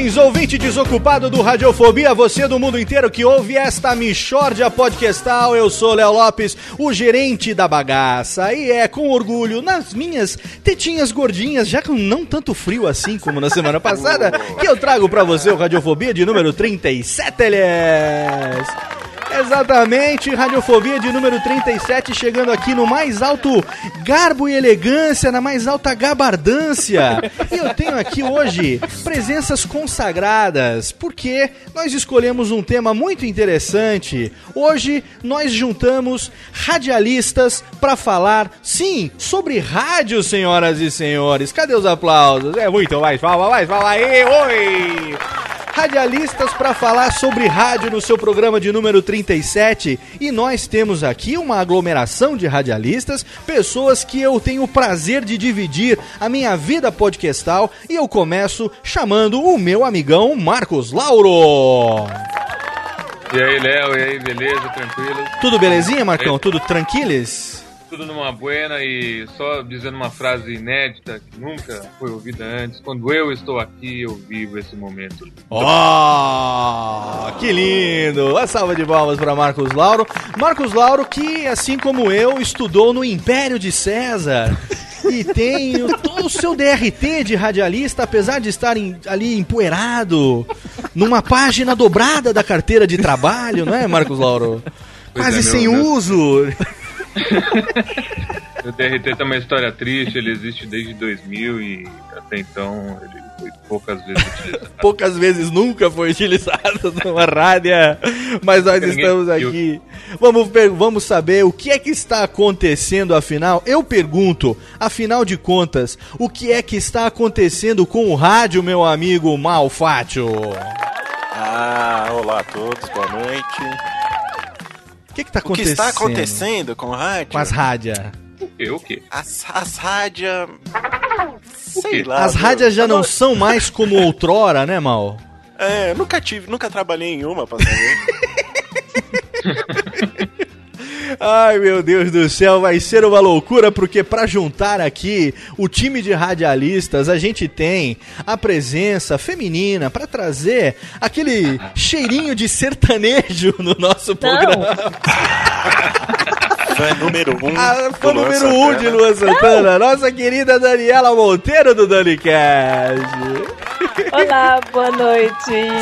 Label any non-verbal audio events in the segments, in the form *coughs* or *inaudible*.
Saudações, ouvinte desocupado do Radiofobia, você do mundo inteiro que ouve esta Michórdia Podcastal. Eu sou Léo Lopes, o gerente da bagaça, e é com orgulho nas minhas tetinhas gordinhas, já com não tanto frio assim como na semana passada, que eu trago pra você o Radiofobia de número 37, aliás. Exatamente, Radiofobia de número 37, chegando aqui no mais alto garbo e elegância, na mais alta gabardância. E eu tenho aqui hoje presenças consagradas, porque nós escolhemos um tema muito interessante. Hoje nós juntamos radialistas para falar, sim, sobre rádio, senhoras e senhores. Cadê os aplausos? É muito mais, palma, mais, palma aí, oi! Radialistas para falar sobre rádio no seu programa de número 37. E nós temos aqui uma aglomeração de radialistas, pessoas que eu tenho o prazer de dividir a minha vida podcastal. E eu começo chamando o meu amigão Marcos Lauro. E aí, Léo, e aí, beleza? Tranquilo? Tudo belezinha, Marcão? Tudo tranquiles? Tudo numa buena e só dizendo uma frase inédita que nunca foi ouvida antes. Quando eu estou aqui, eu vivo esse momento. Oh, que lindo! Uma salva de palmas para Marcos Lauro. Marcos Lauro que, assim como eu, estudou no Império de César. E tem o- todo o seu DRT de radialista, apesar de estar em- ali empoeirado, numa página dobrada da carteira de trabalho, não é, Marcos Lauro? Pois Quase é, sem meu- uso. *laughs* O TRT tem uma história triste, ele existe desde 2000 e até então ele foi poucas vezes utilizado. *laughs* Poucas vezes nunca foi utilizado *laughs* numa rádio, mas nós Ninguém estamos viu. aqui. Vamos, vamos saber o que é que está acontecendo afinal. Eu pergunto, afinal de contas, o que é que está acontecendo com o rádio, meu amigo Malfátio? Ah, olá a todos, boa noite. O que que está O que acontecendo? está acontecendo com o rádio? com as rádias? O quê? O quê? As, as rádias. Sei lá. As rádias já Eu não são mais como *laughs* outrora, né, Mal? É, nunca tive, nunca trabalhei em uma pra saber. *laughs* Ai, meu Deus do céu, vai ser uma loucura, porque para juntar aqui o time de radialistas, a gente tem a presença feminina para trazer aquele cheirinho de sertanejo *laughs* no nosso programa. Fã número um. A fã do Luan número um de. Luan Santana, nossa querida Daniela Monteiro do DaniCast. Olá, boa noite.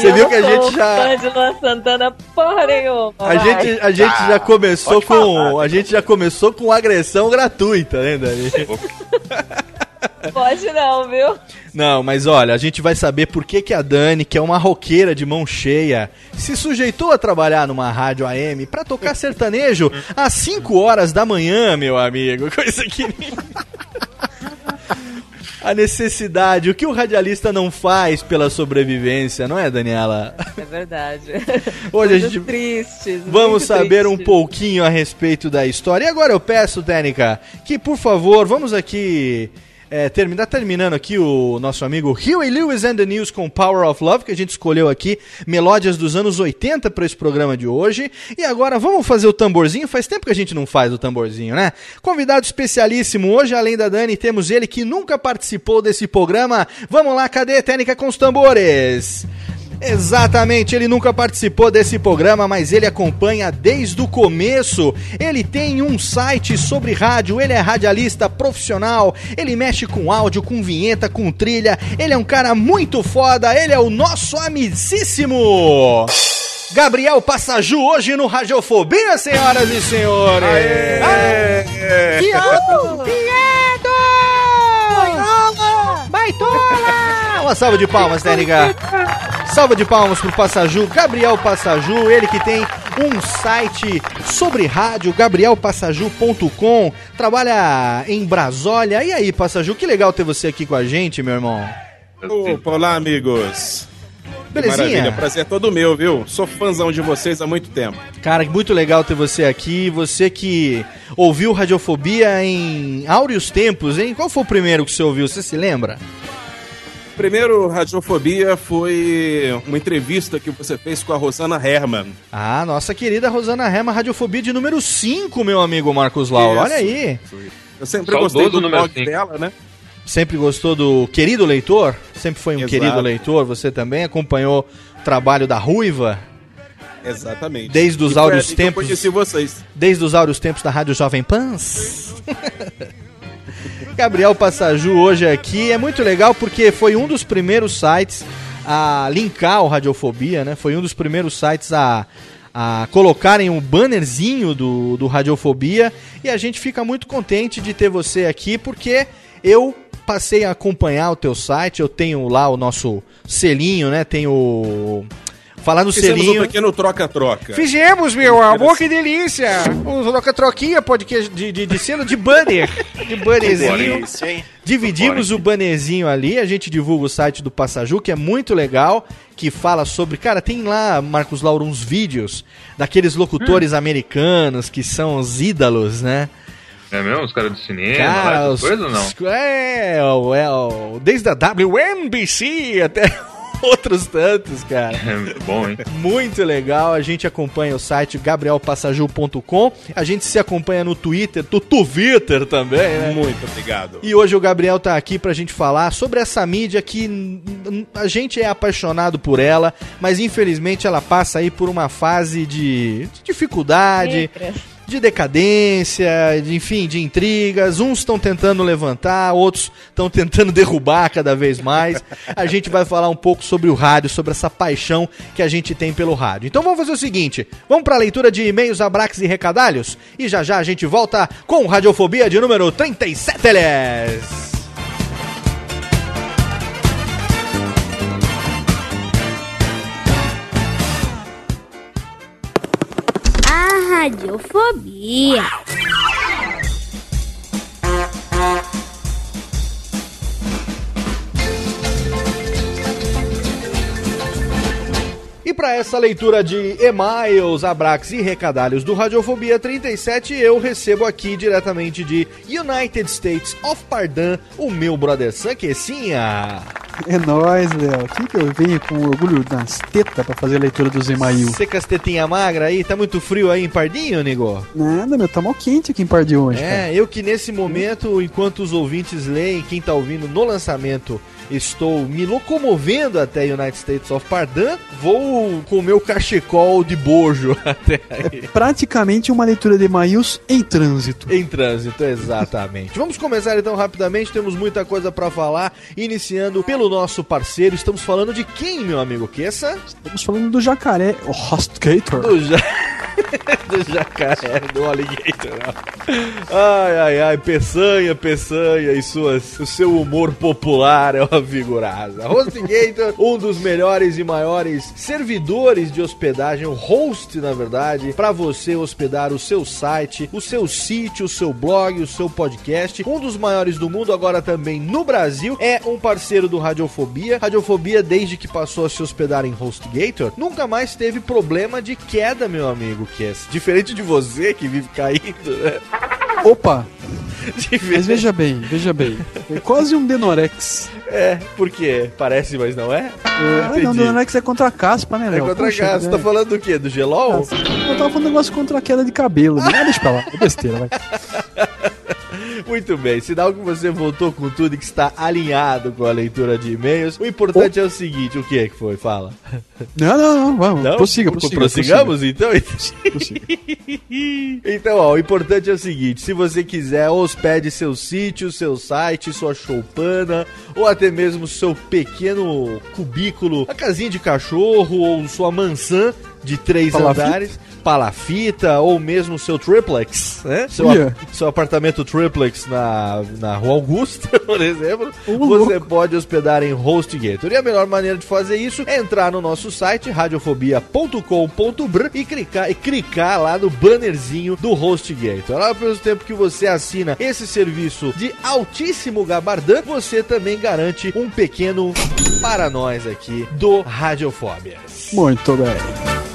Você Eu viu que a gente já- fã de Luan Santana porra nenhuma. A vai. gente, a gente já começou com falar. a gente já começou com agressão gratuita, né, Dani? *laughs* Pode não, viu? Não, mas olha, a gente vai saber por que, que a Dani, que é uma roqueira de mão cheia, se sujeitou a trabalhar numa rádio AM pra tocar sertanejo às 5 horas da manhã, meu amigo. Coisa que. A necessidade, o que o radialista não faz pela sobrevivência, não é, Daniela? É verdade. *laughs* Hoje a gente tristes. Vamos saber um pouquinho a respeito da história. E agora eu peço, Técnica, que por favor, vamos aqui. É, terminar terminando aqui o nosso amigo Huey Lewis and the News com Power of Love, que a gente escolheu aqui melódias dos anos 80 para esse programa de hoje. E agora vamos fazer o tamborzinho. Faz tempo que a gente não faz o tamborzinho, né? Convidado especialíssimo hoje, além da Dani, temos ele que nunca participou desse programa. Vamos lá, cadê a Técnica com os tambores? Exatamente, ele nunca participou desse programa, mas ele acompanha desde o começo. Ele tem um site sobre rádio, ele é radialista profissional, ele mexe com áudio, com vinheta, com trilha. Ele é um cara muito foda, ele é o nosso amicíssimo Gabriel Passaju hoje no Radiofobia, senhoras e senhores. Aê! Viado! Viado! Baitola! Uma salva de palmas, técnica. Salva de palmas pro Passaju, Gabriel Passaju, ele que tem um site sobre rádio, gabrielpassaju.com, trabalha em Brasólia. E aí, Passaju, que legal ter você aqui com a gente, meu irmão. Opa, olá, amigos. Belezinha? Maravilha, prazer é todo meu, viu? Sou fãzão de vocês há muito tempo. Cara, muito legal ter você aqui. Você que ouviu Radiofobia em áureos tempos, hein? Qual foi o primeiro que você ouviu? Você se lembra? Primeiro, Radiofobia foi uma entrevista que você fez com a Rosana Herman. Ah, nossa querida Rosana Rema, Radiofobia de número 5, meu amigo Marcos Lauro. Olha aí. Eu sempre Saudoso gostei do número blog dela, né? Sempre gostou do querido leitor? Sempre foi um Exato. querido leitor. Você também acompanhou o trabalho da Ruiva Exatamente. Desde os áureos que eu tempos. conheci vocês. desde os áureos tempos da Rádio Jovem Pans. *laughs* Gabriel Passaju hoje aqui. É muito legal porque foi um dos primeiros sites a linkar o Radiofobia, né? Foi um dos primeiros sites a, a colocarem um bannerzinho do, do Radiofobia. E a gente fica muito contente de ter você aqui porque eu passei a acompanhar o teu site. Eu tenho lá o nosso selinho, né? Tenho. Falar no Fizemos selinho. um pequeno troca-troca. Fizemos, meu amor, que delícia! Um troca-troquinha podcast de, de, de selo de banner. De bannerzinho. Delícia, hein? Dividimos o bannerzinho ali, a gente divulga o site do Passaju, que é muito legal, que fala sobre. Cara, tem lá, Marcos Lauro, uns vídeos daqueles locutores americanos que são os ídolos, né? É mesmo? Os caras do cinema, Cara, lá, os, essas coisas ou não? É, é, desde a WNBC até *laughs* outros tantos, cara. É muito bom, hein? Muito legal, a gente acompanha o site gabrielpassaju.com, a gente se acompanha no Twitter, do Twitter também, né? Muito obrigado. E hoje o Gabriel tá aqui pra gente falar sobre essa mídia que a gente é apaixonado por ela, mas infelizmente ela passa aí por uma fase de, de dificuldade, de decadência, de, enfim, de intrigas. Uns estão tentando levantar, outros estão tentando *laughs* derrubar cada vez mais. A gente vai falar um pouco sobre o rádio, sobre essa paixão que a gente tem pelo rádio. Então vamos fazer o seguinte: vamos para a leitura de e-mails, abraques e recadalhos? E já já a gente volta com Radiofobia de número 37, Eles. Radiofobia. E para essa leitura de e-mails, abraques e recadalhos do Radiofobia 37, eu recebo aqui diretamente de United States of Pardon, o meu brother Sam Quessinha. É nóis, Léo. Aqui que eu venho com orgulho nas tetas pra fazer a leitura dos e-mails. Você com as tetinhas magras aí, tá muito frio aí em Pardinho, nego? Nada, meu, tá mal quente aqui em Par de hoje, cara. É, eu que nesse momento, enquanto os ouvintes leem, quem tá ouvindo no lançamento, estou me locomovendo até United States of Pardon, vou com o meu cachecol de bojo *laughs* até aí. Praticamente uma leitura de e-mails em trânsito. Em trânsito, exatamente. Vamos começar então rapidamente, temos muita coisa pra falar, iniciando pelo nosso parceiro. Estamos falando de quem, meu amigo Kessa? Estamos falando do jacaré, o Hostgator. Do ja... *laughs* *laughs* do jacaré, do alligator. Ai, ai, ai, Peçanha, Peçanha e suas, o seu humor popular é uma figuraça. HostGator, um dos melhores e maiores servidores de hospedagem, o host, na verdade, para você hospedar o seu site, o seu sítio, o seu blog, o seu podcast. Um dos maiores do mundo, agora também no Brasil, é um parceiro do Radiofobia. Radiofobia, desde que passou a se hospedar em HostGator, nunca mais teve problema de queda, meu amigo Kess. Diferente de você que vive caindo, né? Opa! Mas veja bem, veja bem. É quase um Denorex. É, por quê? Parece, mas não é? Ah, não, Denorex é contra a caspa, né, É Léo? contra Poxa, gás. Você né? tá falando do quê? Do gelol? Eu tava falando um negócio contra a queda de cabelo. Né? Deixa pra lá, é besteira, vai. *laughs* Muito bem, sinal que você voltou com tudo e que está alinhado com a leitura de e-mails. O importante é o seguinte, o que é que foi? Fala. Não, não, não, vamos. Não? Prossiga, Pro- prossiga. Prossigamos, então? Prossiga. *laughs* Então, ó, o importante é o seguinte: se você quiser, hospede seu sítio, seu site, sua choupana, ou até mesmo seu pequeno cubículo, a casinha de cachorro, ou sua mansã de três Palafita? andares, palafita, ou mesmo seu triplex, né? Seu, Uia. seu apartamento triplex na, na Rua Augusta, *laughs* por exemplo, você pode hospedar em HostGator. E a melhor maneira de fazer isso é entrar no nosso site, radiofobia.com.br e clicar, e clicar lá no bannerzinho do HostGator. Lá, pelo tempo que você assina esse serviço de altíssimo gabardão, você também garante um pequeno para nós aqui do Radiofóbias. Muito bem.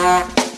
Bye.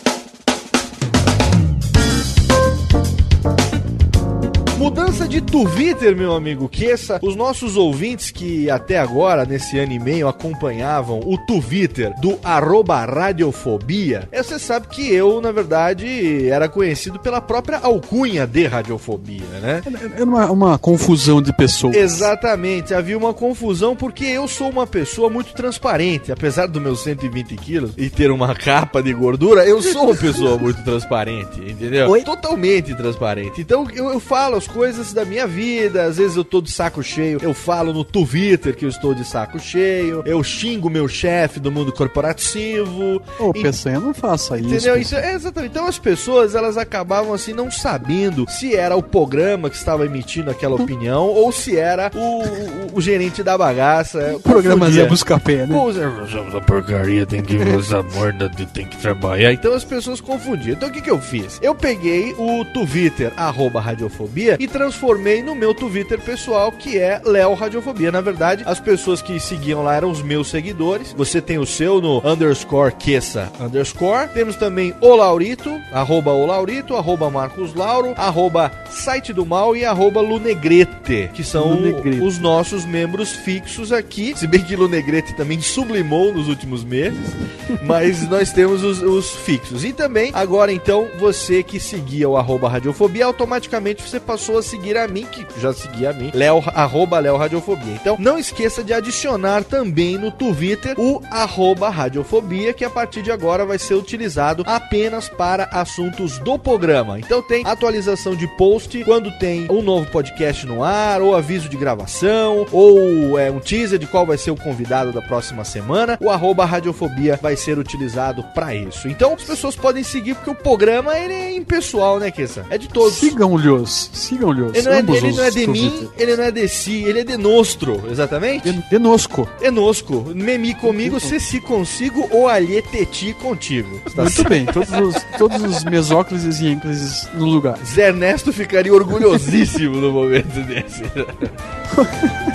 Mudança de Twitter, meu amigo Kessa. Os nossos ouvintes que até agora, nesse ano e meio, acompanhavam o Twitter do arroba radiofobia, é, você sabe que eu, na verdade, era conhecido pela própria alcunha de radiofobia, né? É uma, uma confusão de pessoas. Exatamente, havia uma confusão porque eu sou uma pessoa muito transparente. Apesar dos meus 120 quilos e ter uma capa de gordura, eu sou uma pessoa muito transparente, entendeu? Oi? Totalmente transparente. Então eu, eu falo as coisas da minha vida, às vezes eu tô de saco cheio, eu falo no Twitter que eu estou de saco cheio, eu xingo meu chefe do mundo corporativo. Ô, E- Peçanha, não faça isso. Entendeu? Isso é exatamente. Então as pessoas elas acabavam assim não sabendo se era o programa que estava emitindo aquela opinião ou se era o, o- o gerente da bagaça. O programa. Zé Buscapé, né? Pô, Zé- Essa porcaria tem que usar morda, tem que trabalhar. Então as pessoas confundiam. Então o que, que eu fiz? Eu peguei o Twitter, arroba Radiofobia, e transformei no meu Twitter pessoal, que é Léo Radiofobia. Na verdade, as pessoas que seguiam lá eram os meus seguidores. Você tem o seu no underscore Queça underscore. Temos também o Laurito, arroba o Laurito, arroba Marcos Lauro, arroba Site do Mal e arroba Lunegrete, que são Lunegrete. os nossos membros fixos aqui. Se bem que Lunegrete também sublimou nos últimos meses, *laughs* mas nós temos os, os fixos. E também, agora então, você que seguia o arroba Radiofobia, automaticamente você passou a seguir a mim, que já seguia a mim, Léo, arroba Léo Radiofobia. Então, não esqueça de adicionar também no Twitter o arroba Radiofobia, que a partir de agora vai ser utilizado apenas para assuntos do programa. Então tem atualização de post quando tem um novo podcast no ar, ou aviso de gravação, ou é, um teaser de qual vai ser o convidado da próxima semana. O arroba Radiofobia vai ser utilizado para isso. Então as pessoas podem seguir, porque o programa ele é impessoal, né, Kessa? É de todos. Sigam-lhes, sigam-lhes. Ele não, é, ele não é de mim, ele não é de si, ele é de nostro, exatamente? De- Denosco. Enosco, memi comigo, se se consigo, ou alheteti contigo. Tá Muito bem, todos os, todos os mesóclises e ênclises no lugar. Zé Ernesto ficaria orgulhosíssimo no momento desse. *laughs*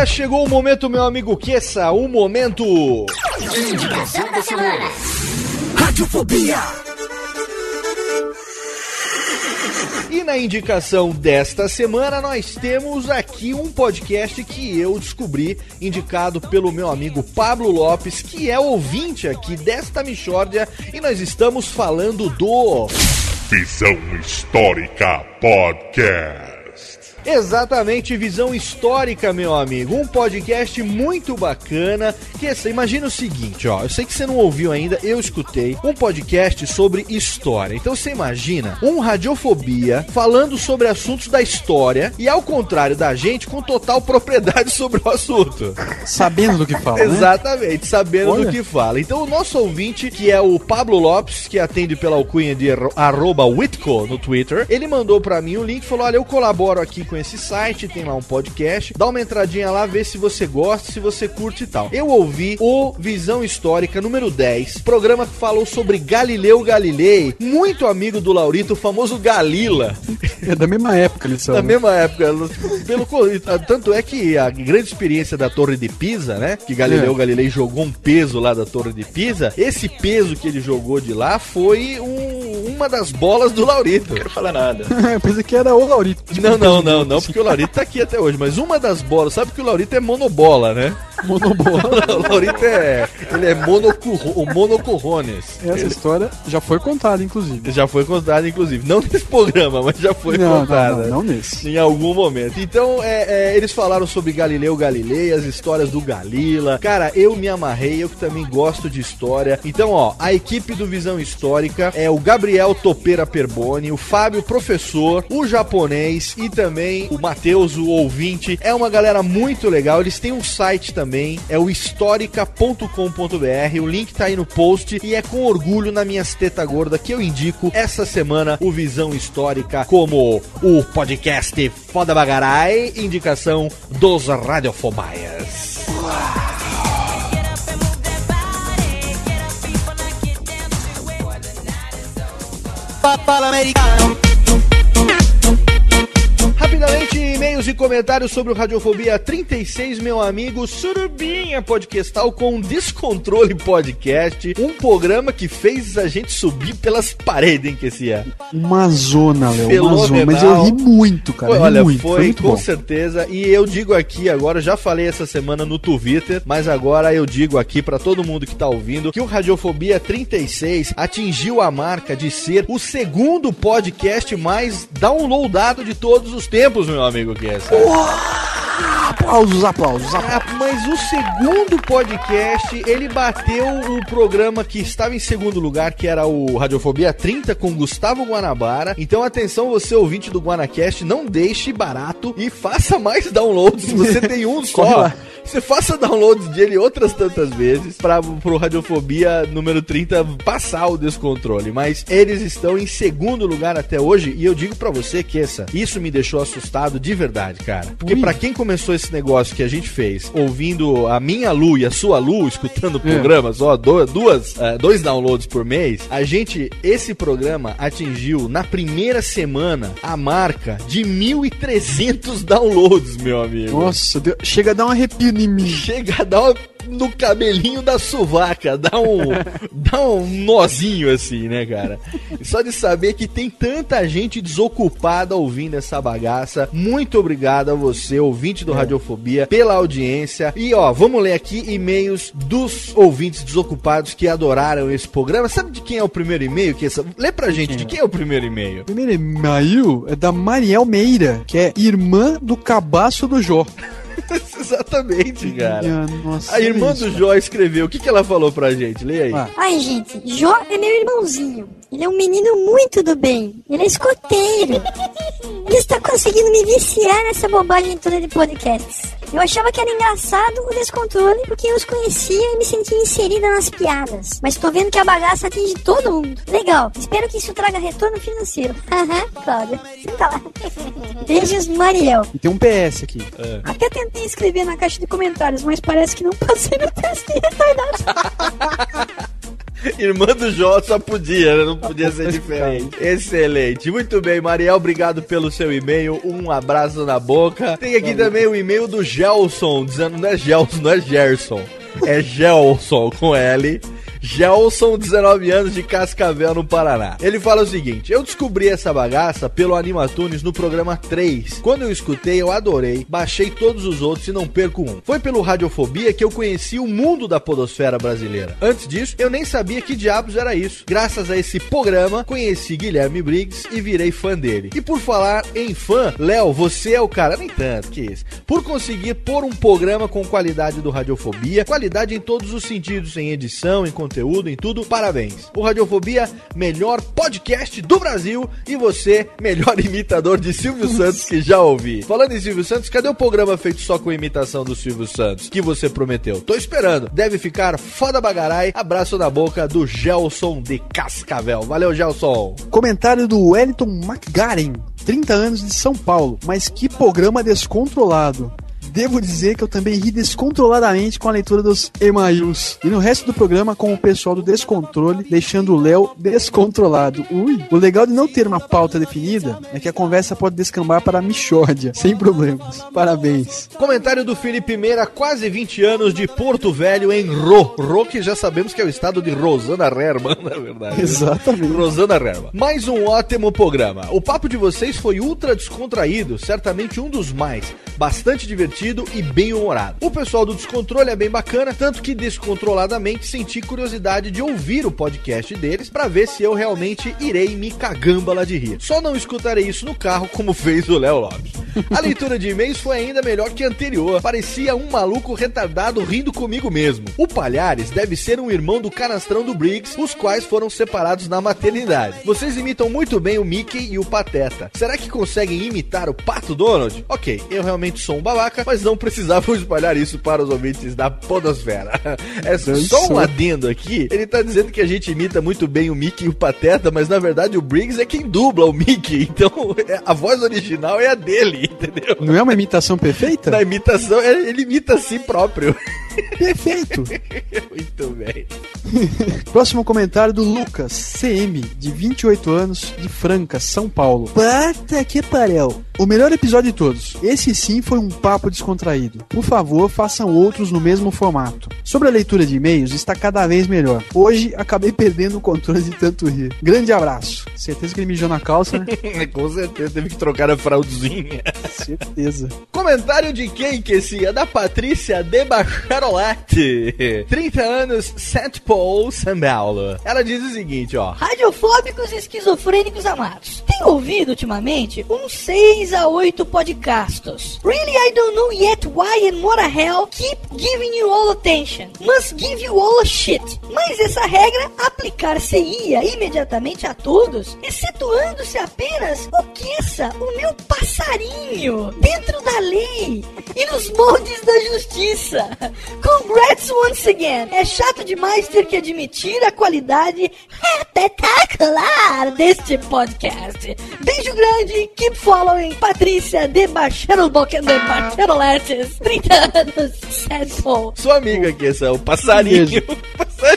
agora chegou o momento, meu amigo Kessa, o momento. Indicação da semana. Radiofobia. E na indicação desta semana nós temos aqui um podcast que eu descobri, indicado pelo meu amigo Pablo Lopes, que é ouvinte aqui desta Michórdia, e nós estamos falando do Visão Histórica Podcast. Exatamente, visão histórica, meu amigo. Um podcast muito bacana. Que essa, imagina o seguinte, ó. Eu sei que você não ouviu ainda, eu escutei um podcast sobre história. Então você imagina um radiofobia falando sobre assuntos da história e ao contrário da gente, com total propriedade *laughs* sobre o assunto. Sabendo do que fala, né? Exatamente, sabendo Olha. do que fala. Então o nosso ouvinte, que é o Pablo Lopes, que atende pela alcunha de arro- arroba Whitco no Twitter, ele mandou pra mim o link e falou: Olha, eu colaboro aqui com esse site, tem lá um podcast, dá uma entradinha lá, vê se você gosta, se você curte e tal. Eu ouvi o Visão Histórica número 10, programa que falou sobre Galileu Galilei, muito amigo do Laurito, o famoso Galila. É da mesma época eles são. Na né? mesma época, pelo, tanto é que a grande experiência da Torre de Pisa, né? Que Galileu É. Galilei jogou um peso lá da Torre de Pisa. Esse peso que ele jogou de lá foi um- uma das bolas do Laurito. Não quero falar nada. *laughs* Eu pensei que era o Laurito. Tipo, Não, não, não, não, porque o Laurito tá aqui até hoje. Mas uma das bolas, sabe que o Laurito é monobola, né? Monobola. *laughs* o Laurito é. Ele é monocurro, o monocurrones. Essa história já foi contada, inclusive. Já foi contada, inclusive. Não nesse programa, mas já foi Não, contada. não, não, não nesse. Em algum momento. Então, é, é, eles falaram sobre Galileu Galilei, as histórias do Galila. Cara, eu me amarrei, eu que também gosto de história. Então, ó, a equipe do Visão Histórica é o Gabriel Topeira Perboni, o Fábio Professor, o japonês e também o Matheus, o ouvinte. É uma galera muito legal. Eles têm um site também, é o histórica.com.br. O link tá aí no post e é com orgulho na minhas teta gorda que eu indico essa semana o Visão Histórica como o podcast Foda Bagarai, indicação dos Radiofobaias. Papal americano. Rapidamente, e-mails e comentários sobre o Radiofobia 36, meu amigo Surubinha Podcastal com Descontrole Podcast, um programa que fez a gente subir pelas paredes, hein, que esse é. Uma zona, Léo. Uma zona. Mas eu ri muito, cara. Foi, ri olha, muito. foi, muito com bom. certeza. E eu digo aqui agora, já falei essa semana no Twitter, mas agora eu digo aqui pra todo mundo que tá ouvindo que o Radiofobia 36 atingiu a marca de ser o segundo podcast mais downloadado de todos os tempos, meu amigo Kessa. Aplausos, aplausos, aplausos. Ah, mas o segundo podcast, ele bateu o programa que estava em segundo lugar, que era o Radiofobia 30 com Gustavo Guanabara. Então atenção, você ouvinte do Guanacast, não deixe barato e faça mais downloads. Se você *laughs* tem um só, você faça downloads dele outras tantas vezes para pro Radiofobia número 30 passar o descontrole. Mas eles estão em segundo lugar até hoje e eu digo pra você que essa, isso me deixou assustado de verdade, cara. Porque pra quem começou esse negócio que a gente fez, ouvindo a minha Lu e a sua Lu, escutando programas, ó, duas, eh, dois downloads por mês, a gente, esse programa atingiu na primeira semana a marca de 1.300 downloads, meu amigo. Nossa, deu- chega a dar um arrepio em mim. Chega a dar uma- no cabelinho da sovaca, dá um, *laughs* dá um nozinho assim, né, cara? E Só de saber que tem tanta gente desocupada ouvindo essa bagaça. Muito obrigado a você, ouvinte do Radiofobia, pela audiência. E ó, vamos ler aqui e-mails dos ouvintes desocupados que adoraram esse programa. Sabe de quem é o primeiro e-mail? Que essa... Lê pra gente, de quem é o primeiro e-mail? O primeiro e-mail é da Mariel Meira, que é irmã do cabaço do Jó. *laughs* Exatamente, cara. Minha nossa, A irmã isso, do Jó escreveu. O que, que ela falou pra gente? Lê aí. Ai, gente, Jó é meu irmãozinho. Ele é um menino muito do bem. Ele é escoteiro. Ele está conseguindo me viciar nessa bobagem toda de podcasts. Eu achava que era engraçado o descontrole porque eu os conhecia e me sentia inserida nas piadas. Mas tô vendo que a bagaça atinge todo mundo. Legal. Espero que isso traga retorno financeiro. Aham, Cláudia. Senta lá. *laughs* Beijos, Mariel. E tem um PS aqui. Até tentei escrever na caixa de comentários, mas parece que não passei no teste de retardado. *laughs* *laughs* Irmã do Jó só podia, né? não podia ser diferente. Excelente. Muito bem, Mariel, obrigado pelo seu e-mail. Um abraço na boca. Tem aqui também o e-mail do Gelson, dizendo não é Gelson, não é Gerson. É Gelson com L. Gelson, 19 anos, de Cascavel, no Paraná. Ele fala o seguinte: Eu descobri essa bagaça pelo Animatunes no programa 3. Quando eu escutei, eu adorei, baixei todos os outros e não perco um. Foi pelo Radiofobia que eu conheci o mundo da podosfera brasileira. Antes disso, eu nem sabia que diabos era isso. Graças a esse programa, conheci Guilherme Briggs e virei fã dele. E por falar em fã, Léo, você é o cara, nem tanto, que isso. Por conseguir pôr um programa com qualidade do Radiofobia, qualidade em todos os sentidos, em edição, em conteúdo, em tudo, parabéns. O Radiofobia, melhor podcast do Brasil e você, melhor *laughs* imitador de Silvio Santos que já ouvi. Falando em Silvio Santos, cadê o programa feito só com imitação do Silvio Santos que você prometeu? Tô esperando. Deve ficar foda bagarai. Abraço na boca do Gelson de Cascavel. Valeu, Gelson. Comentário do Wellington McGaren, 30 anos de São Paulo. Mas que programa descontrolado. Devo dizer que eu também ri descontroladamente com a leitura dos e-mails. E no resto do programa com o pessoal do Descontrole, deixando o Léo descontrolado. Ui! O legal de não ter uma pauta definida é que a conversa pode descambar para a Michórdia, sem problemas. Parabéns. Comentário do Felipe Meira, quase 20 anos de Porto Velho em Ro. Ro que já sabemos que é o estado de Rosana Herman, *laughs* na verdade. Exatamente. Rosana Herman. Mais um ótimo programa. O papo de vocês foi ultra descontraído, certamente um dos mais. Bastante divertido e bem humorado. O pessoal do Descontrole é bem bacana, tanto que descontroladamente senti curiosidade de ouvir o podcast deles para ver se eu realmente irei me cagambala de rir. Só não escutarei isso no carro como fez o Léo Lopes. A leitura de e-mails foi ainda melhor que a anterior. Parecia um maluco retardado rindo comigo mesmo. O Palhares deve ser um irmão do canastrão do Briggs, os quais foram separados na maternidade. Vocês imitam muito bem o Mickey e o Pateta. Será que conseguem imitar o Pato Donald? Ok, eu realmente sou um babaca, mas não precisavam espalhar isso para os ouvintes da podosfera. *laughs* É só um adendo aqui. Ele tá dizendo que a gente imita muito bem o Mickey e o Pateta, mas na verdade o Briggs é quem dubla o Mickey. *laughs* Então é- a voz original é a dele, *laughs* entendeu? Não é uma imitação perfeita? Na imitação, é- ele imita a si próprio. Perfeito. Muito bem. Próximo comentário do Lucas, CM, de 28 anos, de Franca, São Paulo. Puta que pariu. O melhor episódio de todos. Esse sim foi um papo descontraído. Por favor, façam outros no mesmo formato. Sobre a leitura de e-mails, está cada vez melhor. Hoje acabei *laughs* perdendo o controle de tanto rir. Grande abraço. Certeza que ele mijou na calça, né? *laughs* Com certeza, teve que trocar a fraldinha. Certeza. Comentário de quem que esse? É da Patrícia de Bacharolate. 30 anos, St. Paul, São Paulo. Ela diz o seguinte, ó. Radiofóbicos e esquizofrênicos amados. Tenho ouvido ultimamente uns 6 a 8 podcasts. Really, I don't know yet why and what the hell keep giving you all attention. Must give you all a shit. Mas essa regra aplicar-se-ia imediatamente a todos, excetuando-se apenas o Kessa, o meu passarinho, dentro da lei e nos moldes da justiça. Congrats once again. É chato demais ter que admitir a qualidade espetacular deste podcast. Beijo grande, keep following Patrícia de Bacharelbocken de Bacharoletes, 30 *laughs* anos. Sua amiga aqui, essa, o *laughs* passarinho.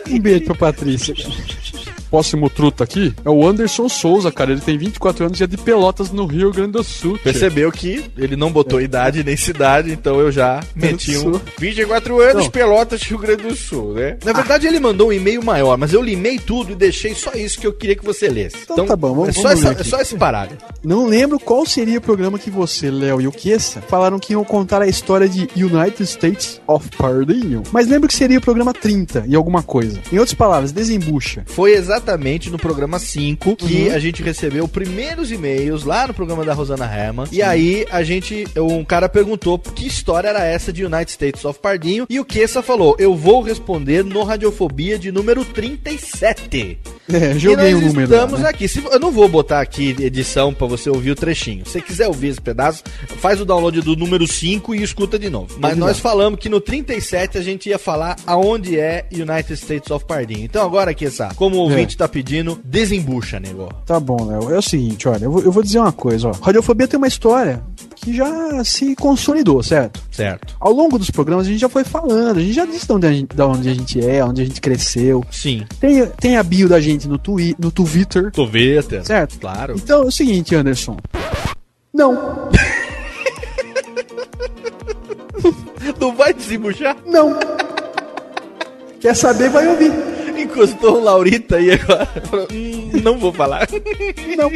Um beijo pra Patrícia. *laughs* Próximo truta aqui é o Anderson Souza, cara. Ele tem 24 anos e é de Pelotas, no Rio Grande do Sul. tia. Percebeu que ele não botou idade nem cidade, então eu já meti um Sul. 24 anos, Não. Pelotas, Rio Grande do Sul, né? Na verdade, ele mandou um e-mail maior, mas eu limei tudo e deixei só isso que eu queria que você lesse. Então, tá bom, vamos, é só, vamos essa- é só esse parágrafo. Não lembro qual seria o programa que você, Léo e o Kessa falaram que iam contar a história de United States of Pardinho. Mas lembro que seria o programa 30 e alguma coisa. Em outras palavras, desembucha. Foi exatamente no programa 5 que Uhum. a gente recebeu primeiros e-mails lá no programa da Rosana Herman. E aí a gente, um cara perguntou que história era essa de United States of Pardinho. E o Kessa falou: Eu vou responder no Radiofobia de número 37. É, joguei o número lá, estamos né? aqui. Se- eu não vou botar aqui edição pra você ouvir o trechinho. Se você quiser ouvir esse pedaço, faz o download do número 5 e escuta de novo. Mas nós falamos que no 37 a gente ia falar aonde é United States of Pardinho. Então agora aqui, essa, como o ouvinte tá pedindo, desembucha, nego. Tá bom, Léo. É o seguinte, olha, eu vou, eu vou dizer uma coisa, ó. Radiofobia tem uma história que já se consolidou, certo? Certo. Ao longo dos programas a gente já foi falando, a gente já disse de onde a gente, de onde a gente é, onde a gente cresceu. Sim. Tem, tem a bio da gente no, twi, no Twitter. Twitter. Certo? Claro. Então é o seguinte, Anderson. Não. *laughs* Não vai desembuchar? Não. Quer saber, vai ouvir. Encostou um Laurita aí agora. *laughs* Falou, "Hum, não vou falar. *laughs* Não.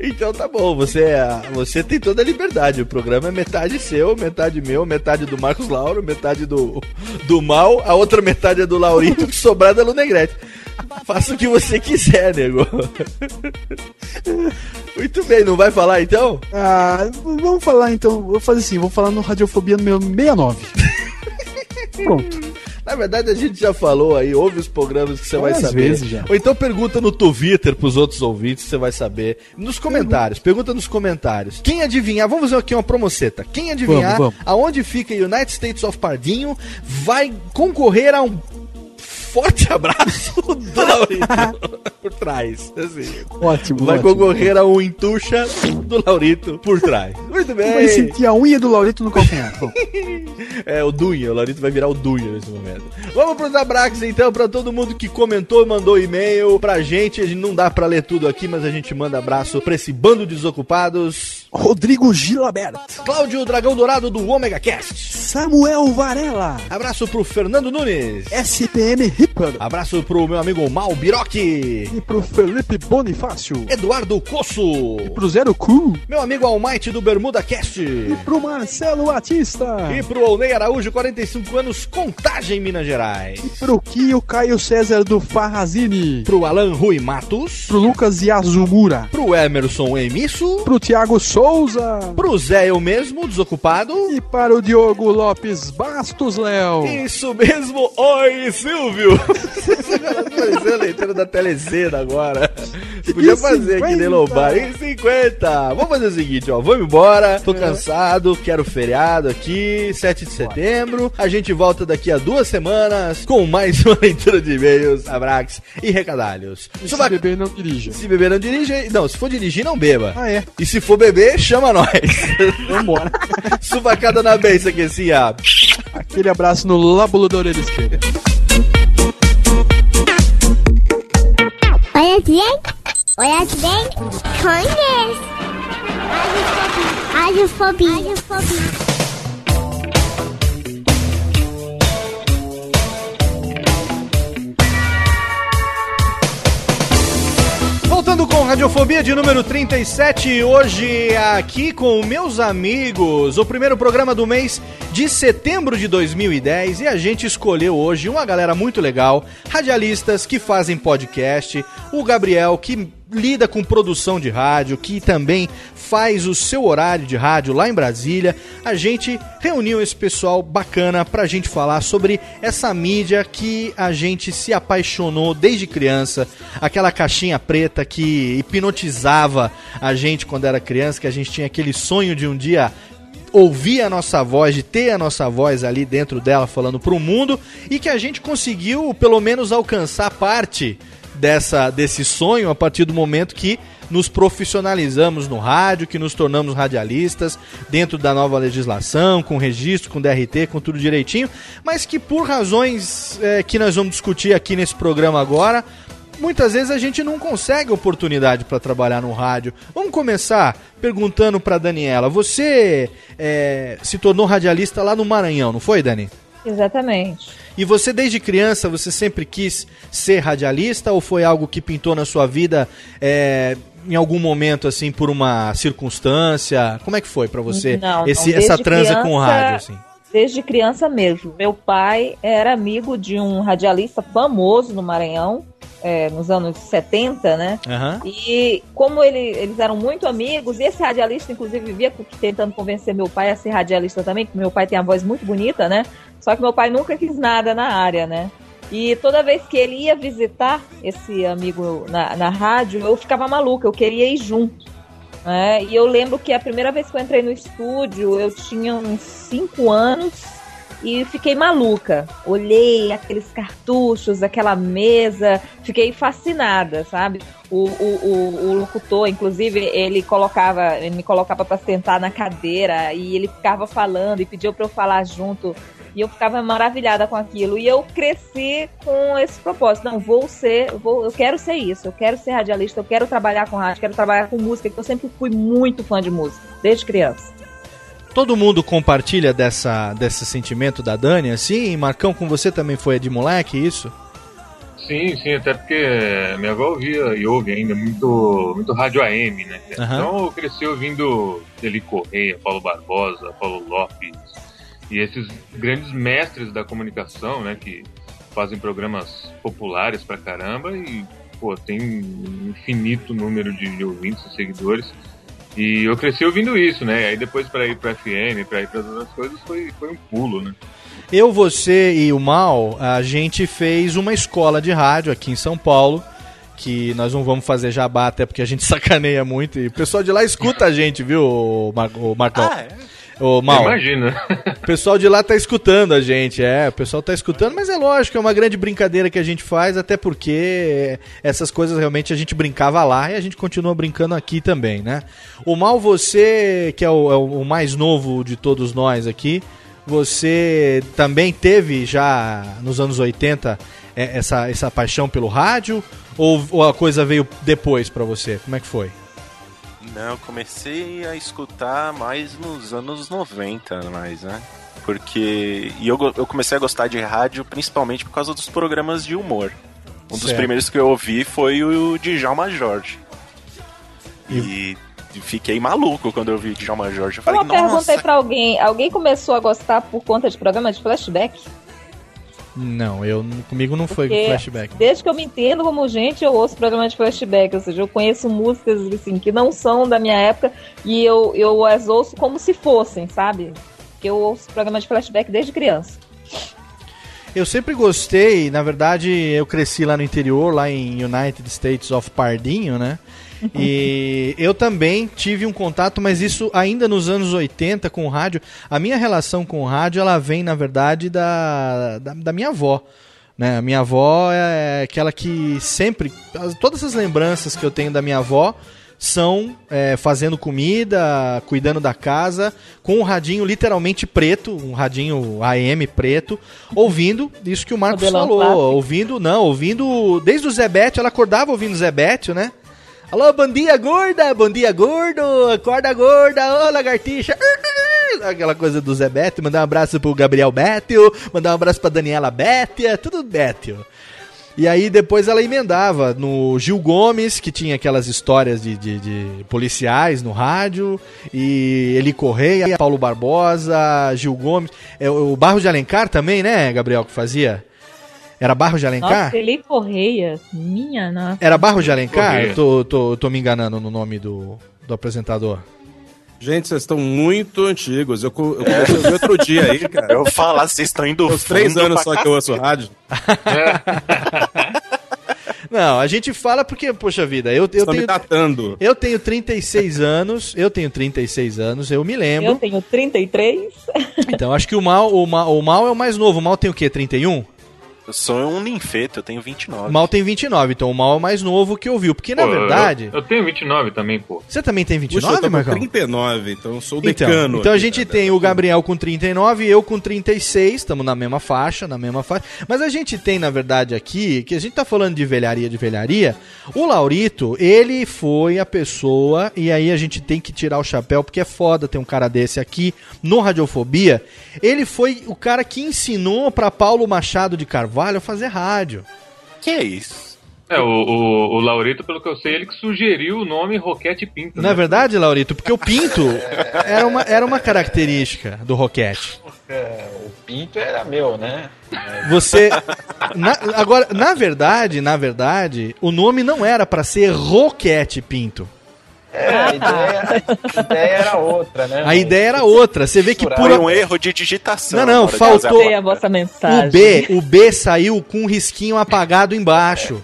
Então tá bom, você, é- você tem toda a liberdade. O programa é metade seu, metade meu, metade do Marcos Lauro, metade do, do Mal, a outra metade é do Laurito, que sobrar da Lunegrete. Faça o que você quiser, nego. *laughs* Muito bem, não vai falar então? Ah, vamos falar então. Vou fazer assim, vou falar no Radiofobia número 69. Pronto. Na verdade, a gente já falou aí, ouve os programas que você vai saber. vezes já. Ou então pergunta no Twitter pros outros ouvintes, você vai saber. Nos comentários, pergunta nos comentários. Quem adivinhar, vamos fazer aqui uma promoceta. Quem adivinhar Vamos, vamos. aonde fica United States of Pardinho vai concorrer a um forte *laughs* abraço do Laurito *laughs* por trás. Assim. Ótimo. Vai ótimo. concorrer a um entuxa do Laurito por trás. Muito bem. Vai sentir a unha do Laurito no calcanhar. *laughs* É, o Dunha, o Laurito vai virar o Dunha nesse momento. Vamos pros abraços então, pra todo mundo que comentou, mandou e-mail pra gente. A gente não dá pra ler tudo aqui, mas a gente manda abraço pra esse bando de desocupados. Rodrigo Gilabert. Cláudio Dragão Dourado do Omega Cast. Samuel Varela. Abraço pro Fernando Nunes. SPM Ripper. Abraço pro meu amigo Mal Biroque. E pro Felipe Bonifácio. Eduardo Coço. E pro Zero Cu. Meu amigo Almighty do Bermuda Cast. E pro Marcelo Batista. E pro Olney Araújo, 45 anos, Contagem, Minas Gerais. E pro Kio Caio César do Farrazini. Pro Alan Rui Matos. Pro Lucas Yazumura. Pro Emerson Emisso. Pro Thiago Souza. Pro Zé eu mesmo, desocupado. E para o Diogo Lopes Bastos, Léo. Isso mesmo, oi Silvio! Pareceu a leitura da telecena agora. Podia E fazer aqui 50? de Lombar. Em 50! Vamos fazer o seguinte, ó. Vamos embora. Tô cansado, quero feriado aqui, 7 de setembro. A gente volta daqui a duas semanas com mais uma *laughs* leitura de e-mails, abraços e recadalhos. E se Suba- beber não dirija. Se beber não dirige, não, se for dirigir não beba. Ah, é. E se for beber, chama nós. *laughs* Vambora. Suvacada na beça aqui assim, ó. Aquele abraço no lábulo da orelha esquerda. Olha bem, olha bem, conhece. Radiofobia. Radiofobia. Com Radiofobia de número 37, hoje aqui com meus amigos, o primeiro programa do mês de setembro de 2010 e a gente escolheu hoje uma galera muito legal, radialistas que fazem podcast, o Gabriel que lida com produção de rádio, que também faz o seu horário de rádio lá em Brasília. A gente reuniu esse pessoal bacana pra gente falar sobre essa mídia que a gente se apaixonou desde criança, aquela caixinha preta que hipnotizava a gente quando era criança, que a gente tinha aquele sonho de um dia ouvir a nossa voz, de ter a nossa voz ali dentro dela falando pro mundo e que a gente conseguiu pelo menos alcançar parte dessa desse sonho a partir do momento que nos profissionalizamos no rádio, que nos tornamos radialistas dentro da nova legislação, com registro, com DRT, com tudo direitinho, mas que por razões é, que nós vamos discutir aqui nesse programa agora, muitas vezes a gente não consegue oportunidade para trabalhar no rádio. Vamos começar perguntando para Daniela. Você é, se tornou radialista lá no Maranhão, não foi, Dani? Exatamente. E você desde criança você sempre quis ser radialista ou foi algo que pintou na sua vida é, em algum momento assim por uma circunstância? Como é que foi para você Não, não, esse, desde essa transa com o criança- rádio assim? Desde criança mesmo. Meu pai era amigo de um radialista famoso no Maranhão, é, nos anos 70, né? Aham. E como ele- eles eram muito amigos, e esse radialista, inclusive, vivia tentando convencer meu pai a ser radialista também, porque meu pai tem a voz muito bonita, né? Só que meu pai nunca quis nada na área, né? E toda vez que ele ia visitar esse amigo na, na rádio, eu ficava maluca, eu queria ir junto. né? E eu lembro que a primeira vez que eu entrei no estúdio, eu tinha uns 5 anos e fiquei maluca. Olhei aqueles cartuchos, aquela mesa, fiquei fascinada, sabe? O, o, o, o locutor, inclusive, ele colocava, ele me colocava para sentar na cadeira e ele ficava falando e pediu para eu falar junto. E eu ficava maravilhada com aquilo. E eu cresci com esse propósito. Não, vou ser, vou, eu quero ser isso. Eu quero ser radialista, eu quero trabalhar com rádio, quero trabalhar com música, que eu sempre fui muito fã de música, desde criança. Todo mundo compartilha dessa, desse sentimento da Dani assim? Marcão com você também foi de moleque isso? Sim, sim, até porque minha avó ouvia e ouve ainda muito, muito rádio AM, né? Aham. Então eu cresci ouvindo Eli Correia, Paulo Barbosa, Paulo Lopes e esses grandes mestres da comunicação, né? Que fazem programas populares pra caramba e, pô, tem um infinito número de, de ouvintes e seguidores. E eu cresci ouvindo isso, né? Aí depois pra ir pra FM, pra ir pra outras coisas, foi, foi um pulo, né? Eu, você e o Mal, a gente fez uma escola de rádio aqui em São Paulo. Que nós não vamos fazer jabá, até porque a gente *laughs* sacaneia muito. E o pessoal de lá escuta a gente, viu, Mar Marcão? Ô, Mal. Imagina. O pessoal de lá tá escutando a gente, é. O pessoal tá escutando, mas é lógico, é uma grande brincadeira que a gente faz, até porque essas coisas realmente a gente brincava lá e a gente continua brincando aqui também, né? O Mal, você, que é o, é o mais novo de todos nós aqui, você também teve já nos anos 80 é, essa, essa paixão pelo rádio? Ou, ou a coisa veio depois pra você? Como é que foi? Não, eu comecei a escutar mais nos anos 90, mais, né? Porque. E eu, eu comecei a gostar de rádio principalmente por causa dos programas de humor. Um dos Certo. primeiros que eu ouvi foi o Djalma Jorge. E, e fiquei maluco quando eu vi Djalma Jorge. Eu falei, nossa, aí pra alguém. Alguém começou a gostar por conta de programa de flashback? Não, eu comigo não foi Porque flashback. Desde que eu me entendo como gente, eu ouço programa de flashback. Ou seja, eu conheço músicas assim, que não são da minha época e eu, eu as ouço como se fossem, sabe? Porque eu ouço programa de flashback desde criança. Eu sempre gostei, na verdade, eu cresci lá no interior, lá em United States of Pardinho, né? E eu também tive um contato, mas isso ainda nos anos 80 com o rádio. A minha relação com o rádio, ela vem, na verdade, da, da, da minha avó. Né? A minha avó é aquela que sempre. as- Todas as lembranças que eu tenho da minha avó são é, fazendo comida, cuidando da casa, com um radinho literalmente preto, um radinho AM preto, ouvindo isso que o Marcos Modelão falou, ouvindo, não, ouvindo desde o Zebete, ela acordava ouvindo o Zebete, né? Alô, bom dia, gorda, bom dia, gordo, acorda, gorda, ô, lagartixa, aquela coisa do Zebete, mandar um abraço pro Gabriel Bétio, mandar um abraço pra Daniela Bétia, tudo Bétio. E aí depois ela emendava no Gil Gomes, que tinha aquelas histórias de, de- de policiais no rádio, e Eli Correia, Paulo Barbosa, Gil Gomes, é, o Barro de Alencar também, né, Gabriel, que fazia? Era Barro de Alencar? Nossa, Eli Correia. Minha nossa. Era Barro de Alencar? Correia. Eu tô, tô, tô me enganando no nome do, do apresentador. Gente, vocês estão muito antigos. Eu, eu ouvir outro dia aí, cara. Eu falar, vocês estão indo Os três anos só que eu ouço rádio. *laughs* Não, a gente fala porque, poxa vida, eu, eu Estão me tenho. datando. Eu tenho 36 anos, eu tenho 36 anos, eu me lembro. Eu tenho 33. Então, acho que o mal, o mal, o mal é o mais novo. O mal tem o quê? 31? Eu sou um ninfeto, eu tenho 29. O mal tem 29, então o mal é o mais novo que ouviu. Porque, na Pô, eu- verdade. Eu, tenho 29 também, pô. Você também tem Puxa, 29, eu tô com Marcão? 39, então eu sou o Então, decano. então a aqui, gente cara. tem o Gabriel com 39 e eu com 36, estamos na mesma faixa, na mesma faixa. Mas a gente tem, na verdade, aqui, que a gente tá falando de velharia de velharia, o Laurito, ele foi a pessoa, e aí a gente tem que tirar o chapéu, porque é foda ter um cara desse aqui no Radiofobia. Ele foi o cara que ensinou pra Paulo Machado de Carvalho a fazer rádio. Que é isso? É, o, o, o Laurito, pelo que eu sei, ele que sugeriu o nome Roquete Pinto. Não é né? verdade, Laurito? Porque o Pinto *laughs* era uma, era uma característica do Roquete. É, o pinto era meu, né? Você. na- agora, na verdade, na verdade, o nome não era pra ser Roquete Pinto. É, a ideia, a ideia era outra, né? A ideia era outra. Você vê que por. Foi um erro de digitação. Não, não, faltou- a vossa mensagem. O B, o B saiu com um risquinho apagado embaixo.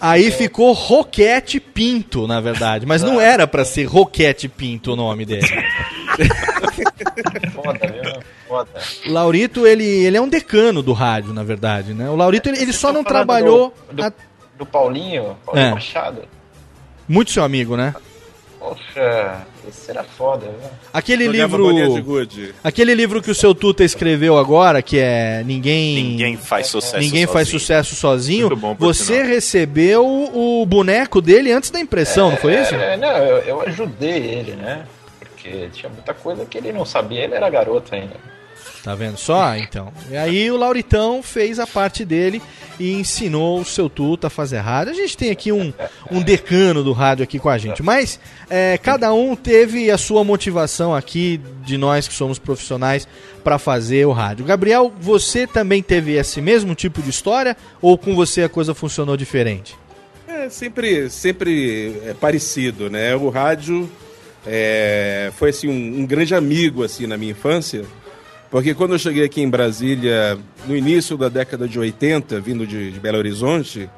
Aí ficou Roquete Pinto, na verdade. Mas não era pra ser Roquete Pinto o nome dele. *laughs* Foda, viu? Foda. Laurito, ele, ele é um decano do rádio, na verdade, né? O Laurito, ele, ele só não trabalhou. do- do- a- Do Paulinho, Paulinho É. Machado. Muito seu amigo, né? Poxa, esse era foda, viu? Aquele livro. Aquele livro que o seu Tuta escreveu agora, que é Ninguém. Ninguém faz sucesso Ninguém faz sozinho. sucesso sozinho. Muito bom, Você sinal. recebeu o boneco dele antes da impressão, não foi isso? É, não, eu, eu ajudei ele, né? Porque tinha muita coisa que ele não sabia, ele era garoto ainda. Tá vendo só? Então. E aí o Lauritão fez a parte dele e ensinou o seu tuto a fazer rádio. A gente tem aqui um, um decano do rádio aqui com a gente. Mas é, cada um teve a sua motivação aqui, de nós que somos profissionais, para fazer o rádio. Gabriel, você também teve esse mesmo tipo de história? Ou com você a coisa funcionou diferente? É sempre, sempre é parecido, né? O rádio é, foi assim um, um grande amigo assim na minha infância, porque quando eu cheguei aqui em Brasília no início da década de 80, vindo de, de Belo Horizonte,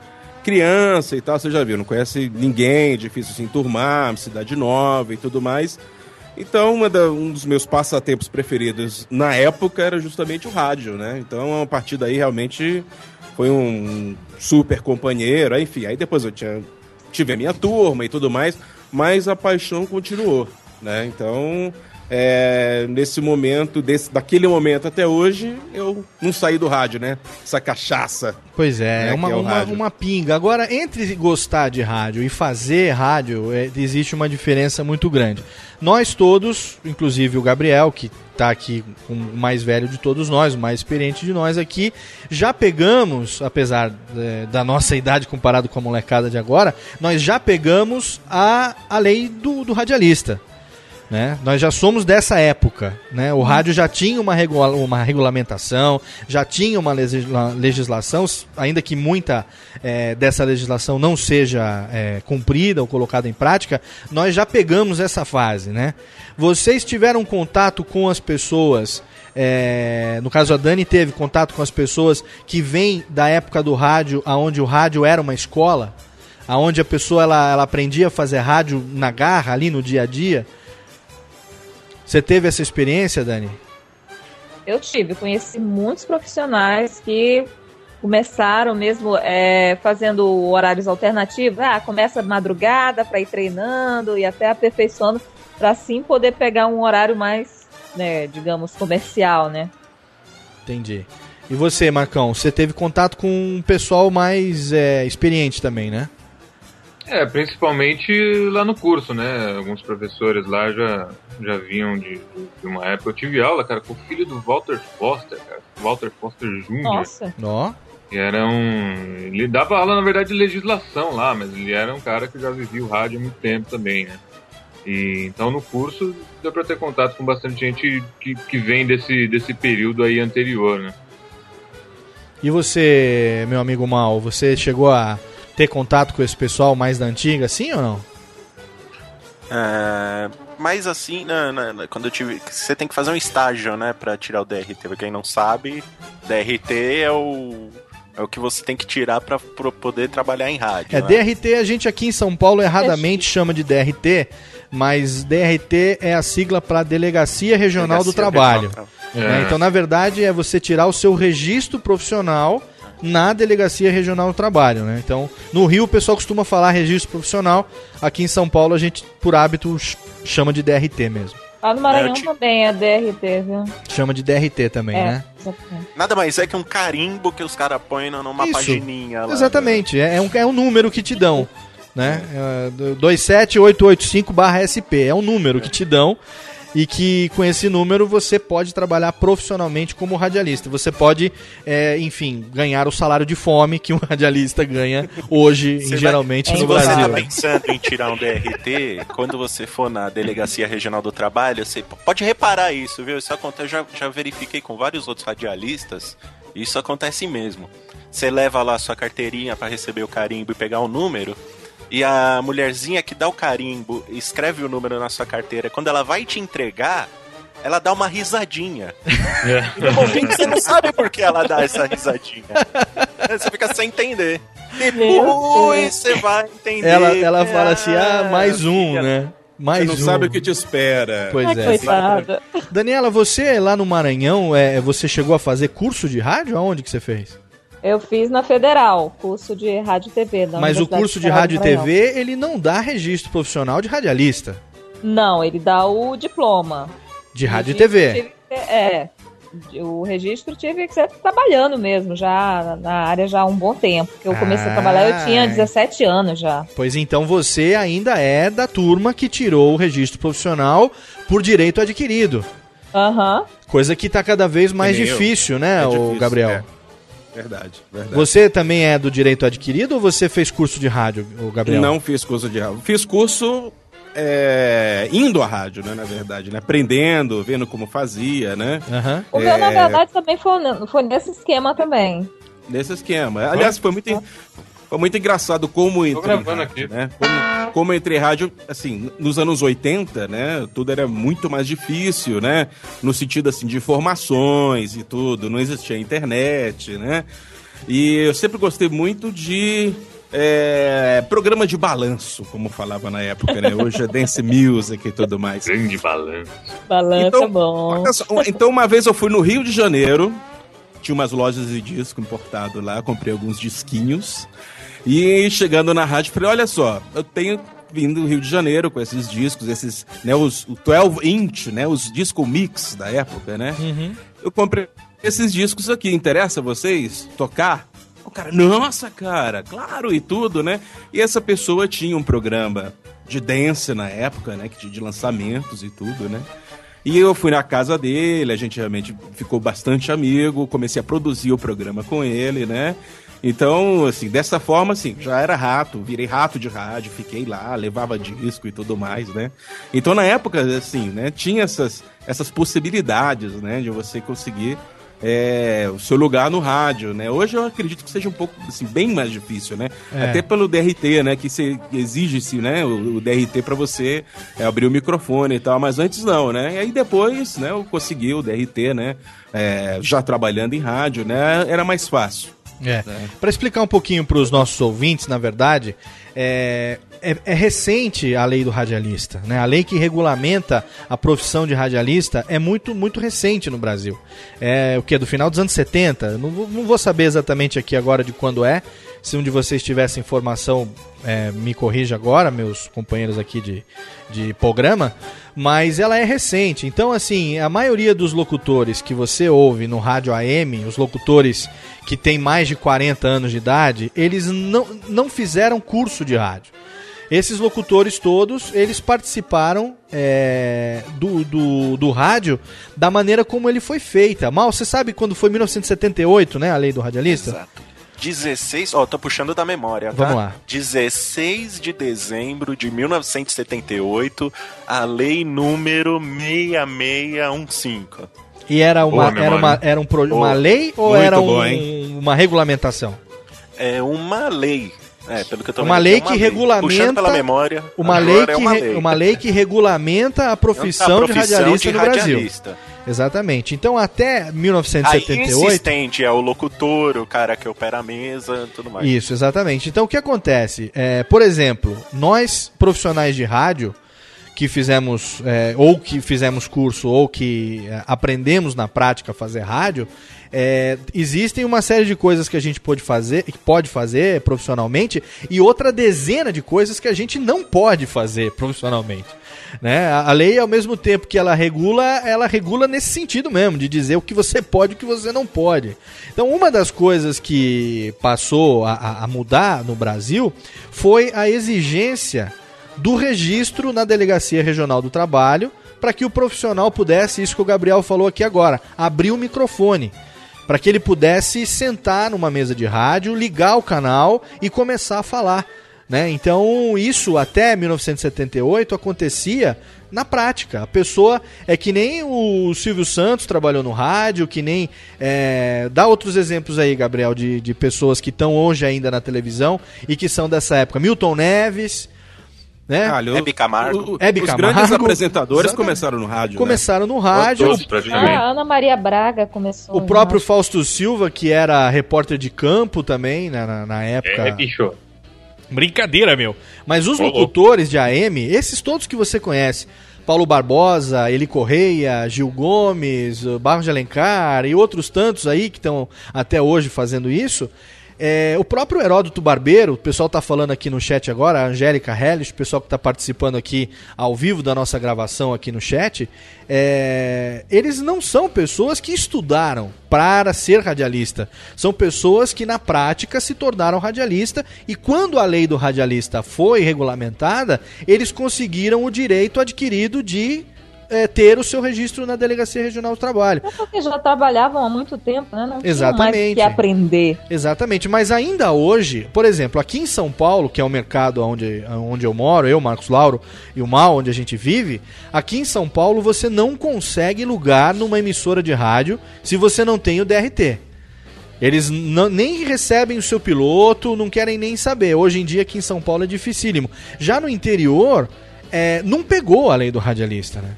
criança e tal, você já viu, não conhece ninguém, difícil se enturmar, cidade nova e tudo mais. Então, da- um dos meus passatempos preferidos na época era justamente o rádio, né? Então, a partir daí, realmente, foi um super companheiro, enfim. Aí depois eu tinha, tive a minha turma e tudo mais, mas a paixão continuou, né? Então, é, nesse momento, desse, daquele momento até hoje, eu não saí do rádio, né? Essa cachaça. Pois é, né, é uma, o uma, uma pinga. Agora, entre gostar de rádio e fazer rádio, é, existe uma diferença muito grande. Nós todos, inclusive o Gabriel, que está aqui o mais velho de todos nós, o mais experiente de nós aqui, já pegamos, apesar é, da nossa *laughs* idade comparado com a molecada de agora, nós já pegamos a, a lei do, do radialista. Né? Nós já somos dessa época. Né? O rádio já tinha uma, regula uma regulamentação, já tinha uma legisla legislação, ainda que muita eh, dessa legislação não seja eh, cumprida ou colocada em prática, nós já pegamos essa fase. Né? Vocês tiveram contato com as pessoas. eh, no caso, a Dani teve contato com as pessoas que vêm da época do rádio, aonde o rádio era uma escola, aonde a pessoa ela, ela aprendia a fazer rádio na garra, ali no dia a dia. Você teve essa experiência, Dani? Eu tive, conheci muitos profissionais que começaram mesmo é, fazendo horários alternativos. Ah, começa madrugada para ir treinando e até aperfeiçoando para assim poder pegar um horário mais, né, digamos, comercial, né? Entendi. E você, Marcão, você teve contato com um pessoal mais é, experiente também, né? É, principalmente lá no curso, né? Alguns professores lá já, já vinham de, de uma época. Eu tive aula, cara, com o filho do Walter Foster, cara. Walter Foster Jr. Nossa. Ó. E era um. Ele dava aula, na verdade, de legislação lá, mas ele era um cara que já vivia o rádio há muito tempo também, né? E então no curso deu pra ter contato com bastante gente que, que vem desse, desse período aí anterior, né? E você, meu amigo Mal, você chegou a ter contato com esse pessoal mais da antiga, sim ou não? É, mas assim, na- na- na- quando eu tive. Você tem que fazer um estágio, né, pra tirar o DRT. Pra quem não sabe, DRT é o. É o que você tem que tirar pra, pra poder trabalhar em rádio. É, né? DRT a gente aqui em São Paulo erradamente chama de DRT, mas DRT é a sigla para Delegacia Regional do Delegacia Trabalho. Regional do? Trabalho. É. Então, na verdade, é você tirar o seu registro profissional na Delegacia Regional do Trabalho. Né? Então, no Rio o pessoal costuma falar registro profissional, aqui em São Paulo a gente, por hábito, ch- chama de DRT mesmo. Lá no Maranhão É, te- também é DRT, viu? Chama de DRT também, é, né? exatamente. Nada mais é que um carimbo que os caras põem numa Isso. pagininha lá. né? Exatamente, é, é um, é um número que te dão. Né? É, do- 27885-SP. É um número que te dão e que com esse número você pode trabalhar profissionalmente como radialista. Você pode, é, enfim, ganhar o salário de fome que um *laughs* radialista ganha hoje, Você vai- geralmente, Se no você Brasil. tá pensando em tirar um DRT, quando você for na Delegacia Regional do Trabalho, você pode reparar isso, viu? Isso acontece, eu já, já verifiquei com vários outros radialistas, isso acontece mesmo. Você leva lá sua carteirinha pra receber o carimbo e pegar o número, e a mulherzinha que dá o carimbo escreve o número na sua carteira, quando ela vai te entregar, ela dá uma risadinha. *laughs* E momento você não sabe por que ela dá essa risadinha. Você fica sem entender. Depois você vai entender. Ela, ela fala assim, ah, mais um, né? Mais Você não um. sabe o que te espera. Pois Ai, é. coitada. Daniela, você lá no Maranhão, é, você chegou a fazer curso de rádio? Aonde que você fez? Eu fiz na Federal, curso de rádio e TV. Mas o curso de rádio e. TV, ele não dá registro profissional de radialista. Não, ele dá o diploma. De rádio e TV. tive é. O registro tive que ser trabalhando mesmo, já na área já há um bom tempo. Porque eu comecei a trabalhar, eu tinha Ai. 17 anos já. Pois então você ainda é da turma que tirou o registro profissional por direito adquirido. Aham. Coisa que tá cada vez mais difícil, né, É o difícil, Gabriel? é. Verdade, verdade. Você também é do direito adquirido ou você fez curso de rádio, o Gabriel? Não fiz curso de rádio. Fiz curso é, indo à rádio, né, na verdade, né? Aprendendo, vendo como fazia, né? Aham. O meu, na É, verdade, também foi, foi nesse esquema também. Nesse esquema. Aliás, foi muito, foi muito engraçado como eu entrei em gravando rádio, né? Como, como eu entrei em rádio, assim, nos anos 80, né? Tudo era muito mais difícil, né? No sentido, assim, de informações e tudo. Não existia internet, né? E eu sempre gostei muito de é, programa de balanço, como falava na época, né? Hoje é dance *laughs* music e tudo mais. Grande balanço. Balanço Então, é bom. Então, uma vez eu fui no Rio de Janeiro, tinha umas lojas de disco importado lá, comprei alguns disquinhos. E chegando na rádio, falei: olha só, eu tenho vindo do Rio de Janeiro com esses discos, esses, né, os o 12 inch, né, os disco mix da época, né? Eu comprei esses discos aqui, interessa a vocês tocar? O cara, nossa, cara, claro, e tudo, né? E essa pessoa tinha um programa de dance na época, né? que De lançamentos e tudo, né? E eu fui na casa dele, a gente realmente ficou bastante amigo, comecei a produzir o programa com ele, né? Então, assim, dessa forma, assim, já era rato, virei rato de rádio, fiquei lá, levava disco e tudo mais, né? Então, na época, assim, né, tinha essas, essas possibilidades, né, de você conseguir é, o seu lugar no rádio, né? Hoje eu acredito que seja um pouco, assim, bem mais difícil, né? É. Até pelo DRT, né? Que se exige-se, né? O, o DRT para você é, abrir o microfone e tal, mas antes não, né? E aí depois, né? Eu consegui o DRT, né? É, já trabalhando em rádio, né? Era mais fácil. É. Para explicar um pouquinho para os nossos ouvintes, na verdade, é, é- é recente a lei do radialista. Né? A lei que regulamenta a profissão de radialista é muito, muito recente no Brasil. É o que? Do final dos anos 70? Não, não vou saber exatamente aqui agora de quando é. Se um de vocês tivesse informação, é, me corrija agora, meus companheiros aqui de, de programa. Mas ela é recente. Então, assim, a maioria dos locutores que você ouve no rádio AM, os locutores que têm mais de 40 anos de idade, eles não, não fizeram curso de rádio. Esses locutores todos, eles participaram é, do, do, do rádio da maneira como ele foi feita. Mal, você sabe quando foi 1978, né, a lei do radialista? Exato. 16, ó, tô puxando da memória, tá? Vamos lá. 16 de dezembro de 1978, a lei número 6615. E era uma, Boa era uma, era um pro- uma lei ou Muito era um- boa, hein? uma regulamentação? É uma lei. É, pelo que eu tô Uma lei é que Puxando regulamenta pela memória. uma lei é que uma re- lei. uma lei que regulamenta a profissão, A de profissão radialista de no Brasil. Exatamente. Então até Aí 1978 insistente é o locutor, o cara que opera a mesa, tudo mais. Isso, exatamente. Então o que acontece? É, por exemplo, nós profissionais de rádio que fizemos é, ou que fizemos curso ou que é, aprendemos na prática a fazer rádio, é, existem uma série de coisas que a gente pode fazer, que pode fazer profissionalmente e outra dezena de coisas que a gente não pode fazer profissionalmente. Né? A, lei, ao mesmo tempo que ela regula, ela regula nesse sentido mesmo, de dizer o que você pode e o que você não pode. Então, uma das coisas que passou a, a mudar no Brasil foi a exigência do registro na Delegacia Regional do Trabalho para que o profissional pudesse, isso que o Gabriel falou aqui agora, abrir o microfone. Para que ele pudesse sentar numa mesa de rádio, ligar o canal e começar a falar. Né? Então, isso até 1978 acontecia na prática. A pessoa é que nem o Silvio Santos trabalhou no rádio, que nem. é, dá outros exemplos aí, Gabriel, de, de pessoas que estão hoje ainda na televisão e que são dessa época. Milton Neves. Né? Olha, o- Hebe Camargo. o- Hebe os Camargo. grandes apresentadores Exatamente. começaram no rádio. Começaram né? no rádio. Todos, Ah, Ana Maria Braga começou. O próprio Fausto Silva, que era repórter de campo também, né, na, na época. É, bicho. Brincadeira, meu. Mas os locutores de AM, esses todos que você conhece, Paulo Barbosa, Eli Correia, Gil Gomes, Barros de Alencar e outros tantos aí que estão até hoje fazendo isso. É, o próprio Heródoto Barbeiro, o pessoal tá falando aqui no chat agora, a Angélica Hellis, o pessoal que tá participando aqui ao vivo da nossa gravação aqui no chat, é, eles não são pessoas que estudaram para ser radialista. São pessoas que na prática se tornaram radialista e quando a lei do radialista foi regulamentada, eles conseguiram o direito adquirido de é, ter o seu registro na Delegacia Regional do Trabalho. É porque já trabalhavam há muito tempo, né? Não tinham mais Exatamente. que aprender. Exatamente, mas ainda hoje, por exemplo, aqui em São Paulo, que é o mercado onde, onde eu moro, eu, Marcos Lauro e o Mal, onde a gente vive, aqui em São Paulo você não consegue lugar numa emissora de rádio se você não tem o DRT. Eles não- nem recebem o seu piloto, não querem nem saber. Hoje em dia aqui em São Paulo é dificílimo. Já no interior, é, não pegou a lei do radialista, né?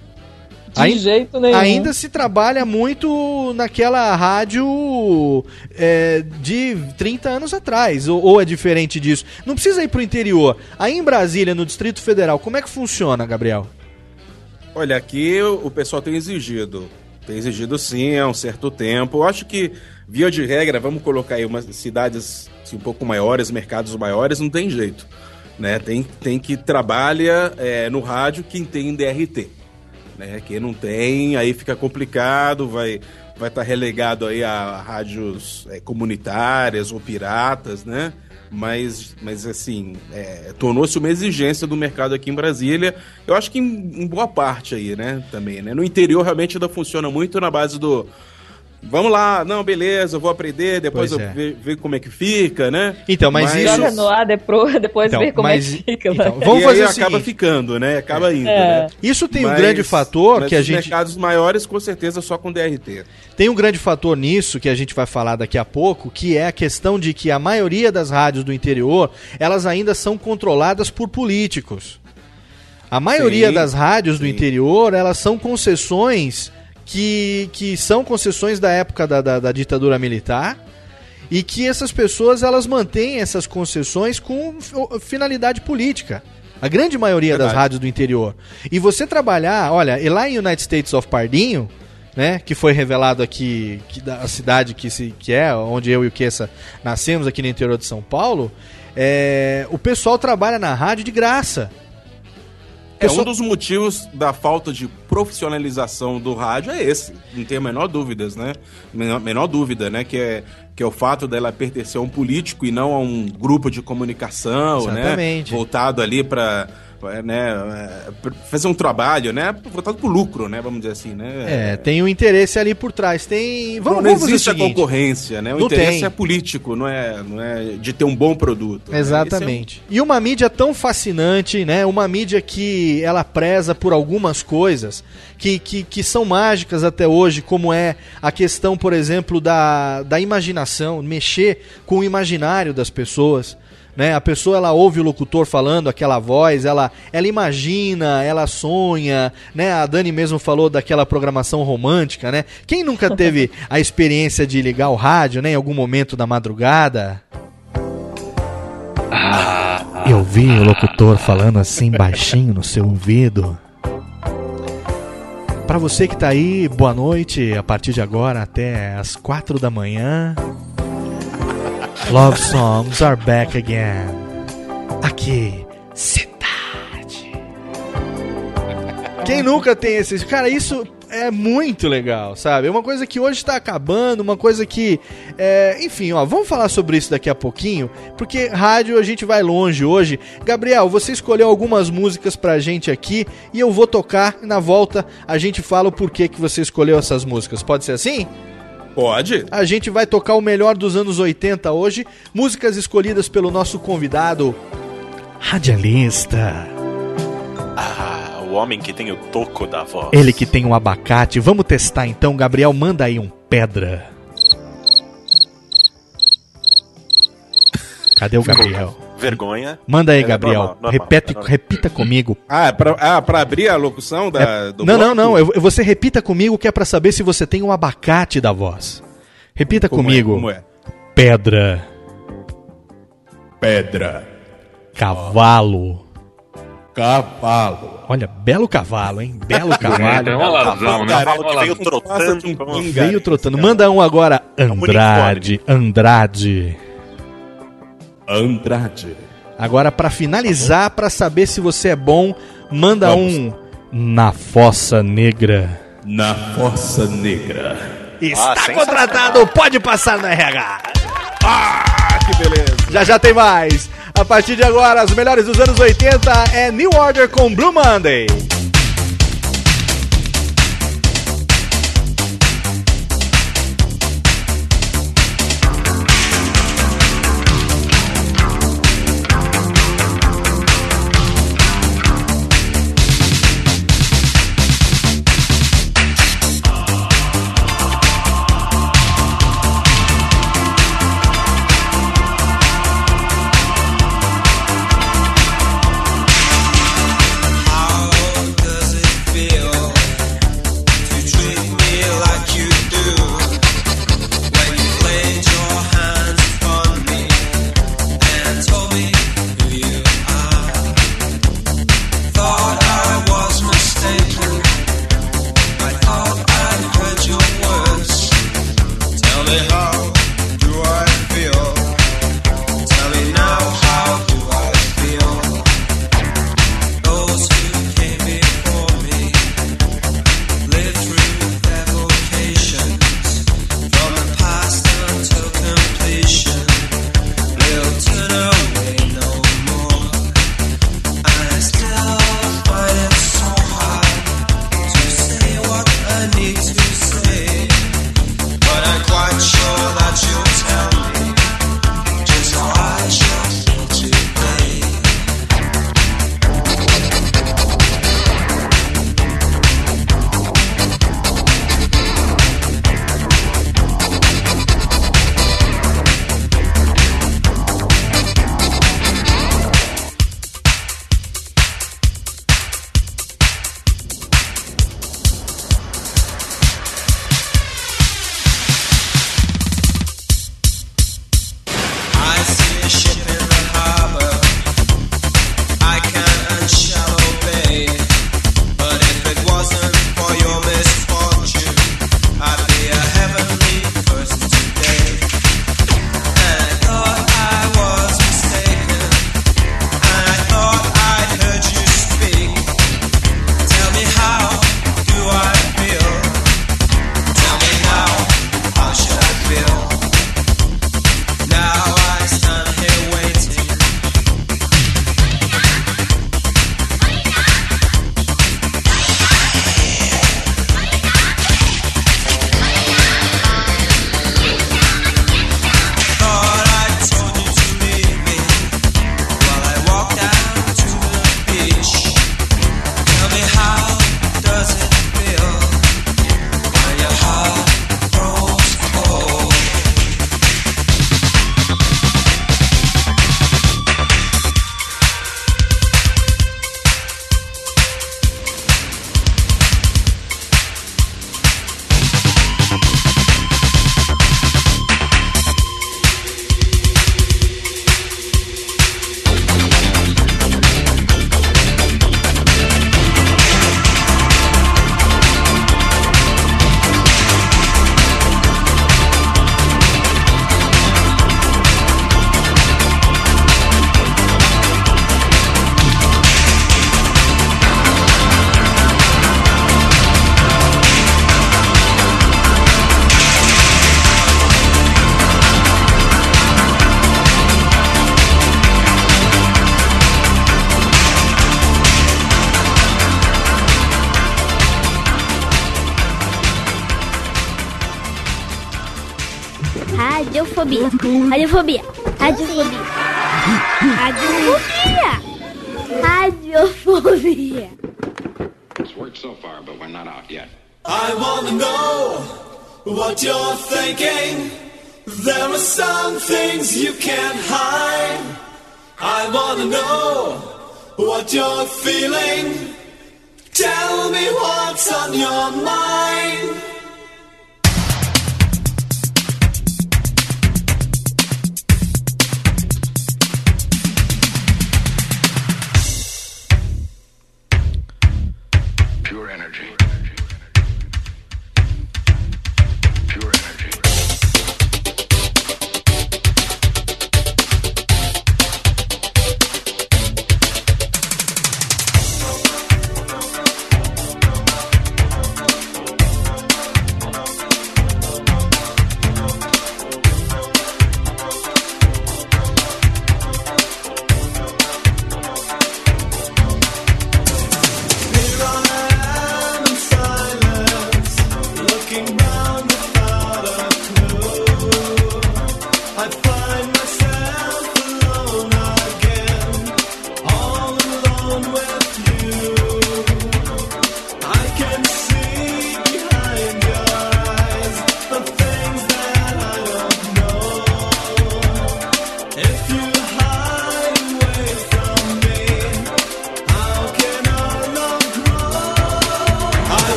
De jeito nenhum. Ainda se trabalha muito naquela rádio é, de 30 anos atrás, ou, ou é diferente disso? Não precisa ir pro interior. Aí em Brasília, no Distrito Federal, como é que funciona, Gabriel? Olha, aqui o o pessoal tem exigido. Tem exigido sim há um certo tempo. Eu acho que, via de regra, vamos colocar aí umas cidades assim, um pouco maiores, mercados maiores, não tem jeito. Né? Tem, tem que trabalha é, no rádio quem tem DRT. Né? Quem não tem, aí fica complicado, vai vai estar relegado aí a rádios é, comunitárias ou piratas, né? Mas, mas assim, é, tornou-se uma exigência do mercado aqui em Brasília. Eu acho que em, em boa parte aí, né? Também, né? No interior realmente ainda funciona muito na base do vamos lá, não, beleza, eu vou aprender, depois Pois eu é. ver, ver como é que fica, né? Então, mas isso- Joga no ar depois, *laughs* depois Então, ver como mas- é que fica. então, vamos e fazer aí o acaba seguinte. ficando, né? Acaba indo, É. né? Isso tem um Mas- grande fator mas que a os gente mercados maiores, com certeza, só com DRT. Tem um grande fator nisso que a gente vai falar daqui a pouco, que é a questão de que a maioria das rádios do interior, elas ainda são controladas por políticos. A maioria Sim, das rádios do interior, elas são concessões que, que são concessões da época da, da, da ditadura militar e que essas pessoas elas mantêm essas concessões com finalidade política. A grande maioria das Verdade. rádios do interior. E você trabalhar, olha, e lá em United States of Pardinho, né, que foi revelado aqui, que da a cidade que, se, que é, onde eu e o Kessa nascemos aqui no interior de São Paulo, é, o pessoal trabalha na rádio de graça. É um dos motivos da falta de profissionalização do rádio é esse, não tem a menor dúvidas, né? Menor, menor dúvida, né? Que é, que é o fato dela pertencer a um político e não a um grupo de comunicação, Exatamente. né? Voltado ali para né, é, fazer um trabalho, né? Voltado pro lucro, né? Vamos dizer assim, né? É, tem um interesse ali por trás. Tem. Vamos, não vamos fazer o existe a concorrência, né? O Não interesse tem. é político, não é, não é de ter um bom produto. né? Exatamente. E uma mídia tão fascinante, né? Uma mídia que ela preza por algumas coisas que, que, que são mágicas até hoje, como é a questão, por exemplo, da, da imaginação, mexer com o imaginário das pessoas. Né? A pessoa ela ouve o locutor falando aquela voz, ela, ela imagina, ela sonha, né? A Dani mesmo falou daquela programação romântica, né? Quem nunca teve *laughs* a experiência de ligar o rádio, né, em algum momento da madrugada? Eu vi o locutor falando assim baixinho no seu ouvido. Pra você que tá aí, boa noite. A partir de agora até as quatro da manhã. Love songs are back again. Aqui, cidade. Quem nunca tem esses. Cara, isso é muito legal, sabe? É uma coisa que hoje tá acabando, uma coisa que. é, Enfim, ó, vamos falar sobre isso daqui a pouquinho, porque rádio a gente vai longe hoje. Gabriel, você escolheu algumas músicas pra gente aqui e eu vou tocar na volta a gente fala o porquê que você escolheu essas músicas. Pode ser assim? Pode. A gente vai tocar o melhor dos anos 80 hoje, músicas escolhidas pelo nosso convidado radialista. Ah, o homem que tem o toco da voz. Ele que tem um abacate. Vamos testar então, Gabriel, manda aí um pedra. Cadê o Gabriel? Vergonha. Manda aí, É, Gabriel. normal, normal, Repete, normal. repita comigo. Ah, pra, ah, pra abrir a locução da, É, do não, não, bloco? não. eu- você repita comigo que é pra saber se você tem um abacate da voz. Repita Como é, comigo. como é? Pedra. Pedra. Cavalo. Cavalo. Olha, belo cavalo, hein? Belo *laughs* cavalo. É uma lazão, né? Cavalo que veio trotando. um. Veio trotando. Manda um agora. É Andrade. Andrade. Andrade. Agora, pra finalizar, pra saber se você é bom, manda Vamos. um. Na Fossa Negra. Na Fossa Negra. Está Ah, contratado, pode passar no RH. Ah, que beleza. Já já tem mais. A partir de agora, as melhores dos anos 80 é New Order com Blue Monday.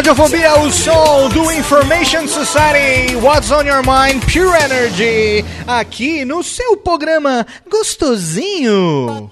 Radiofobia, o som do Information Society. What's on your mind? Pure Energy. Aqui no seu programa gostosinho.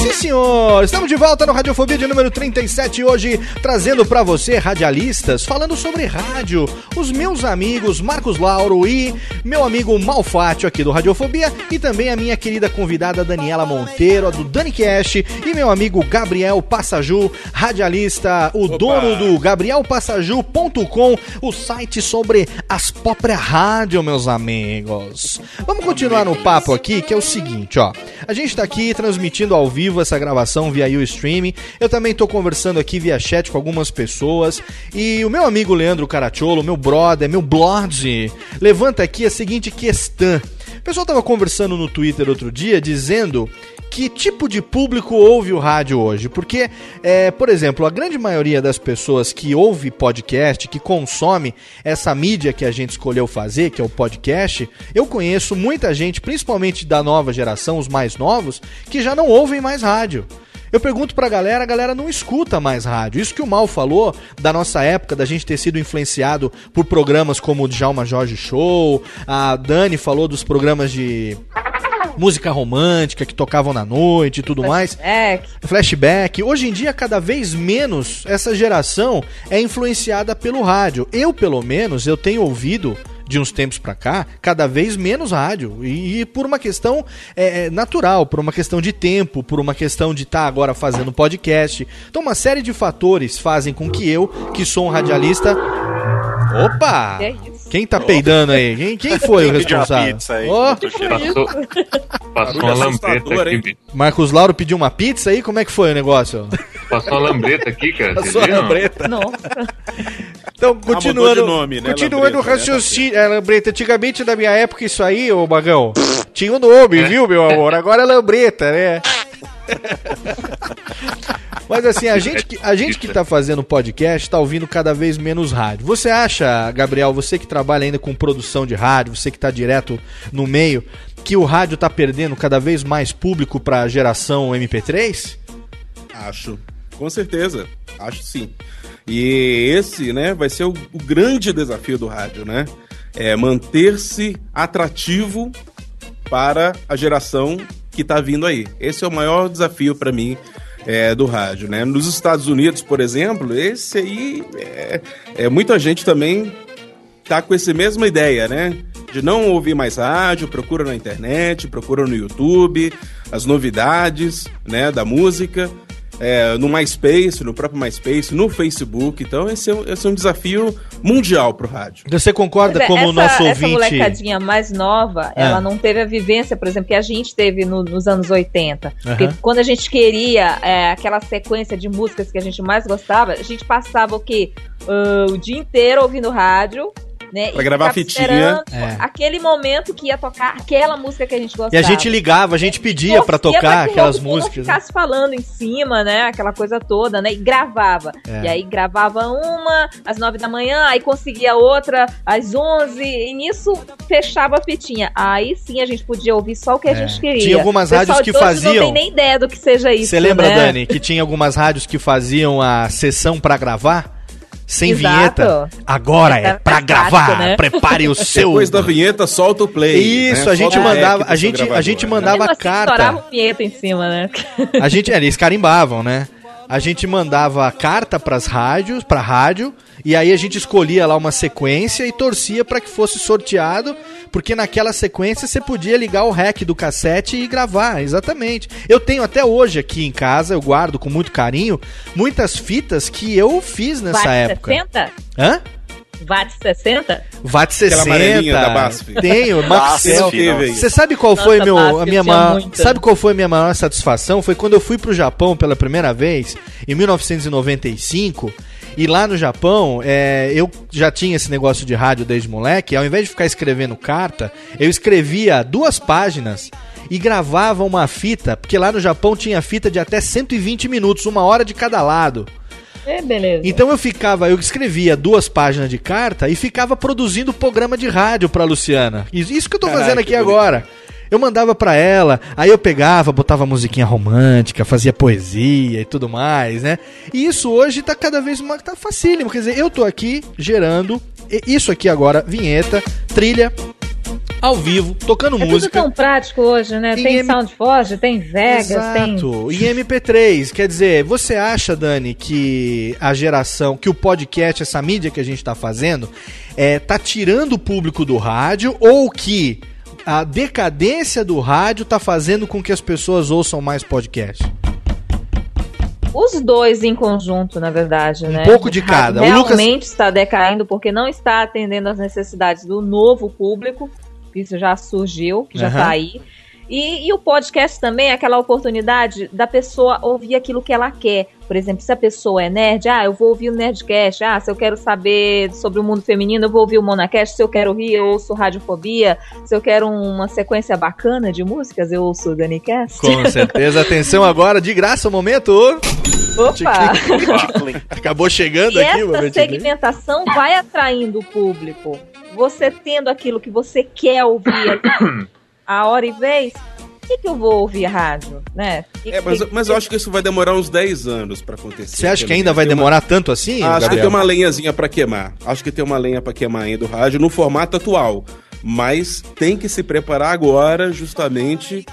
Sim, senhor! Estamos de volta no Radiofobia de número 37 hoje, trazendo pra você, radialistas, falando sobre rádio. Os meus amigos Marcos Lauro e meu amigo Malfátio aqui do Radiofobia e também a minha querida convidada Daniela Monteiro, do Dani Cash e meu amigo Gabriel Passaju, radialista, o dono do gabrielpassaju.com, o site sobre as próprias rádio, meus amigos. Vamos continuar no papo aqui, que é o seguinte, ó. A gente tá aqui transmitindo ao vivo essa gravação via o streaming. Eu também tô conversando aqui via chat com algumas pessoas. E o meu amigo Leandro Caracciolo, meu brother, meu blog, levanta aqui a seguinte questão. O pessoal tava conversando no Twitter outro dia dizendo que tipo de público ouve o rádio hoje? Porque, é, por exemplo, a grande maioria das pessoas que ouve podcast, que consome essa mídia que a gente escolheu fazer, que é o podcast, eu conheço muita gente, principalmente da nova geração, os mais novos, que já não ouvem mais rádio. Eu pergunto pra galera, a galera não escuta mais rádio. Isso que o Mal falou da nossa época, da gente ter sido influenciado por programas como o Djalma Jorge Show, a Dani falou dos programas de música romântica que tocavam na noite e tudo mais. Flashback. Flashback. Hoje em dia, cada vez menos essa geração é influenciada pelo rádio. Eu, pelo menos, eu tenho ouvido de uns tempos pra cá, cada vez menos rádio. E, e por uma questão é, é, natural, por uma questão de tempo, por uma questão de estar agora fazendo podcast. Então, uma série de fatores fazem com que eu, que sou um radialista. Opa! É isso? Quem tá peidando aí? Quem, quem foi o Quem pediu a responsável? pizza aí? Cheirando. Passou, passou uma lambreta aqui, bicho. Marcos Lauro pediu uma pizza aí? Como é que foi o negócio? Passou uma lambreta aqui, cara. Passou a viram? lambreta. Nossa. Então, mudou continuando, de nome, né, continuando o né? raciocínio. É, Lambreta, antigamente na minha época isso aí, ô Bagão, tinha um nome, viu, meu amor? Agora é Lambreta, né? *laughs* Mas assim, a gente, que, a gente que tá fazendo podcast tá ouvindo cada vez menos rádio. Você acha, Gabriel, você que trabalha ainda com produção de rádio, você que tá direto no meio, que o rádio tá perdendo cada vez mais público pra geração MP3? Acho. Com certeza. Acho sim. E esse, né, vai ser o, o grande desafio do rádio, né? É manter-se atrativo para a geração que tá vindo aí. Esse é o maior desafio para mim é, do rádio, né? Nos Estados Unidos, por exemplo, esse aí é, é muita gente também tá com essa mesma ideia, né? De não ouvir mais rádio, procura na internet, procura no YouTube, as novidades, né, da música, é, no MySpace, no próprio MySpace, no Facebook. Então esse é, um- esse é um desafio mundial pro rádio. Você concorda é, como o essa, nosso essa ouvinte... molecadinha mais nova, É. ela não teve a vivência, por exemplo, que a gente teve no- nos anos 80. Porque Aham. quando a gente queria é, aquela sequência de músicas que a gente mais gostava, a gente passava o quê? Ah, o dia inteiro ouvindo rádio. Né, Pra e gravar fitinha. É. Aquele momento que ia tocar aquela música que a gente gostava. E a gente ligava, a gente pedia pra Torcia tocar que aquelas locutor não músicas. né? ficasse falando em cima, né? Aquela coisa toda, né? E gravava. É. E aí gravava uma às nove da manhã, aí conseguia outra às onze, e nisso fechava a fitinha. Aí sim a gente podia ouvir só o que a É. gente queria. Tinha algumas rádios que faziam- Não tem nem ideia do que seja isso. Você lembra, né? Dani, que tinha algumas rádios que faziam a sessão pra gravar? Sem Exato. vinheta. Agora é Era pra mais gravar. prático, né? Prepare o *laughs* seu. Depois da vinheta, solta o play. Isso, né? a gente Solta mandava, a gente, a gente né? mandava assim, carta. estourava vinheta em cima, né? A gente, é, eles carimbavam, né? A gente mandava carta pras rádios, pra rádio, e aí a gente escolhia lá uma sequência e torcia pra que fosse sorteado, porque naquela sequência você podia ligar o rec do cassete e gravar, exatamente. Eu tenho até hoje aqui em casa, eu guardo com muito carinho, muitas fitas que eu fiz nessa época. 60? Hã? VAT 60? VAT Aquela 60. amarelinha da BASF. Tenho, Maxel. Nossa. Você sabe qual Nossa, foi meu, BASF a minha maior, muita. sabe qual foi a minha maior satisfação? Foi quando eu fui pro Japão pela primeira vez em 1995. E lá no Japão, é, eu já tinha esse negócio de rádio desde moleque. Ao invés de ficar escrevendo carta, eu escrevia duas páginas e gravava uma fita, porque lá no Japão tinha fita de até 120 minutos, uma hora de cada lado. É, beleza. Então eu ficava, eu escrevia duas páginas de carta e ficava produzindo programa de rádio pra Luciana. Isso isso que eu tô Caraca, fazendo aqui agora. Eu mandava pra ela, aí eu pegava, botava musiquinha romântica, fazia poesia e tudo mais, né? E isso hoje tá cada vez mais tá facílimo, quer dizer, eu tô aqui gerando e- isso aqui agora, vinheta, trilha ao vivo, tocando É tudo música. tão prático hoje, né? Em Tem M- SoundForge, tem Vegas, tem... Exato. E MP3, quer dizer, você acha, Dani, que a geração, que o podcast, essa mídia que a gente tá fazendo, é, tá tirando o público do rádio ou que a decadência do rádio tá fazendo com que as pessoas ouçam mais podcast? Os dois em conjunto, na verdade, né? pouco de cada. O Lucas- Realmente está decaindo porque não está atendendo às necessidades do novo público. Isso já surgiu, que já Aham. está aí. E, e o podcast também é aquela oportunidade da pessoa ouvir aquilo que ela quer. Por exemplo, se a pessoa é nerd, ah, eu vou ouvir o Nerdcast. Ah, se eu quero saber sobre o mundo feminino, eu vou ouvir o Monacast. Se eu quero rir, eu ouço Radiofobia. Se eu quero uma sequência bacana de músicas, eu ouço o Danicast. Com certeza. Atenção agora, de graça o momento. Opa! *laughs* Acabou chegando E aqui essa momento. segmentação vai atraindo o público. Você tendo aquilo que você quer ouvir *coughs* a hora e vez, por que, que eu vou ouvir rádio? Né? Que- É, mas, que- mas eu acho que isso vai demorar uns 10 anos pra acontecer. Você acha que ainda vai Tem uma- demorar tanto assim? Acho que Gabriel? tem uma lenhazinha pra queimar. Acho que tem uma lenha pra queimar ainda do rádio no formato atual. Mas tem que se preparar agora, justamente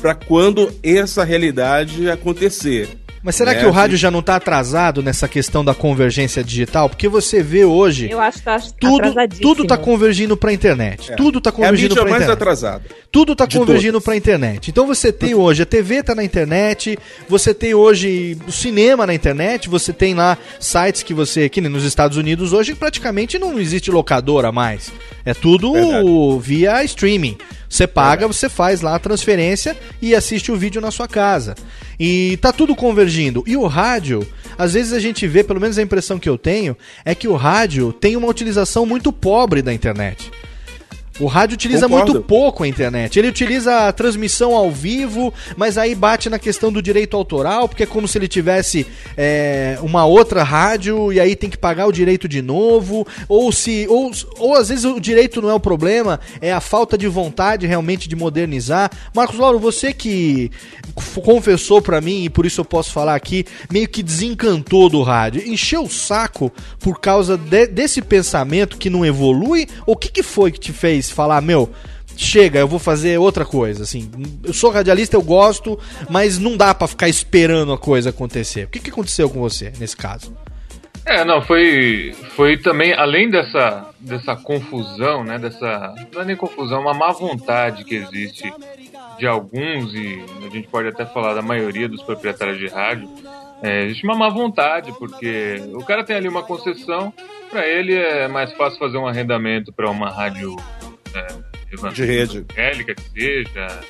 pra quando essa realidade acontecer. Mas será né? que o rádio já não tá atrasado nessa questão da convergência digital? Porque você vê hoje. Eu acho que tá Tudo, atrasadíssimo. tudo tá convergindo pra internet. É. Tudo tá É a convergindo mídia pra mais internet. atrasada. Tudo tá De convergindo pra internet. Então você tem hoje a TV tá na internet, você tem hoje o cinema na internet, você tem lá sites que você, que nem nos Estados Unidos hoje praticamente não existe locadora mais. É tudo via streaming. Você paga, você faz lá a transferência e assiste o vídeo na sua casa. E tá tudo convergindo. E o rádio, às vezes a gente vê, pelo menos a impressão que eu tenho, é que o rádio tem uma utilização muito pobre da internet. O rádio utiliza Concordo. muito pouco a internet. Ele utiliza a transmissão ao vivo, mas aí bate na questão do direito autoral, porque é como se ele tivesse é, uma outra rádio e aí tem que pagar o direito de novo. Ou se. Ou, ou às vezes o direito não é o problema, é a falta de vontade realmente de modernizar. Marcos Lauro, você que confessou pra mim, e por isso eu posso falar aqui, meio que desencantou do rádio. Encheu o saco por causa de- desse pensamento que não evolui? O que, que foi que te fez falar, meu, chega, eu vou fazer outra coisa? Assim, eu sou radialista, eu gosto, mas não dá pra ficar esperando a coisa acontecer. O que, que aconteceu com você nesse caso? É, não, foi, foi também, além dessa, dessa confusão, né, dessa, não é nem confusão, uma má vontade que existe de alguns, e a gente pode até falar da maioria dos proprietários de rádio, é, existe uma má vontade, porque o cara tem ali uma concessão, para ele é mais fácil fazer um arrendamento para uma rádio é, De rede. evangélica que seja,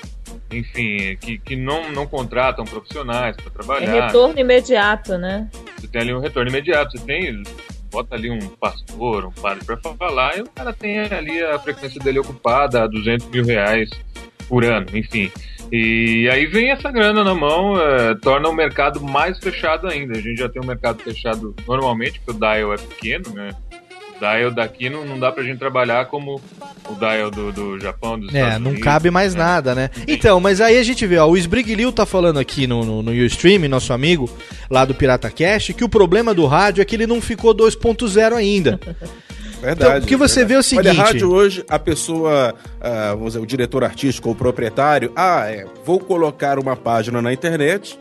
enfim, que, que não, não contratam profissionais para É trabalhar. retorno imediato, né? Você tem ali um retorno imediato. Você tem, bota ali um pastor, um padre pra falar, e o cara tem ali a frequência dele ocupada a 200 mil reais por ano, enfim. E aí vem essa grana na mão, eh, torna o mercado mais fechado ainda. A gente já tem um mercado fechado normalmente, porque o dial é pequeno, né? O dial daqui não, não dá pra gente trabalhar como o dial do, do Japão, dos É, Estados não Unidos, cabe mais né? nada, né? Então, mas aí a gente vê, ó, o Sbriglio tá falando aqui no, no, no Ustream, nosso amigo lá do Pirata Cast, que o problema do rádio é que ele não ficou 2.0 ainda. *laughs* Verdade. Então, porque você vê o seguinte- Olha, rádio hoje, a pessoa, ah, vamos dizer, o diretor artístico ou o proprietário, ah, é, vou colocar uma página na internet,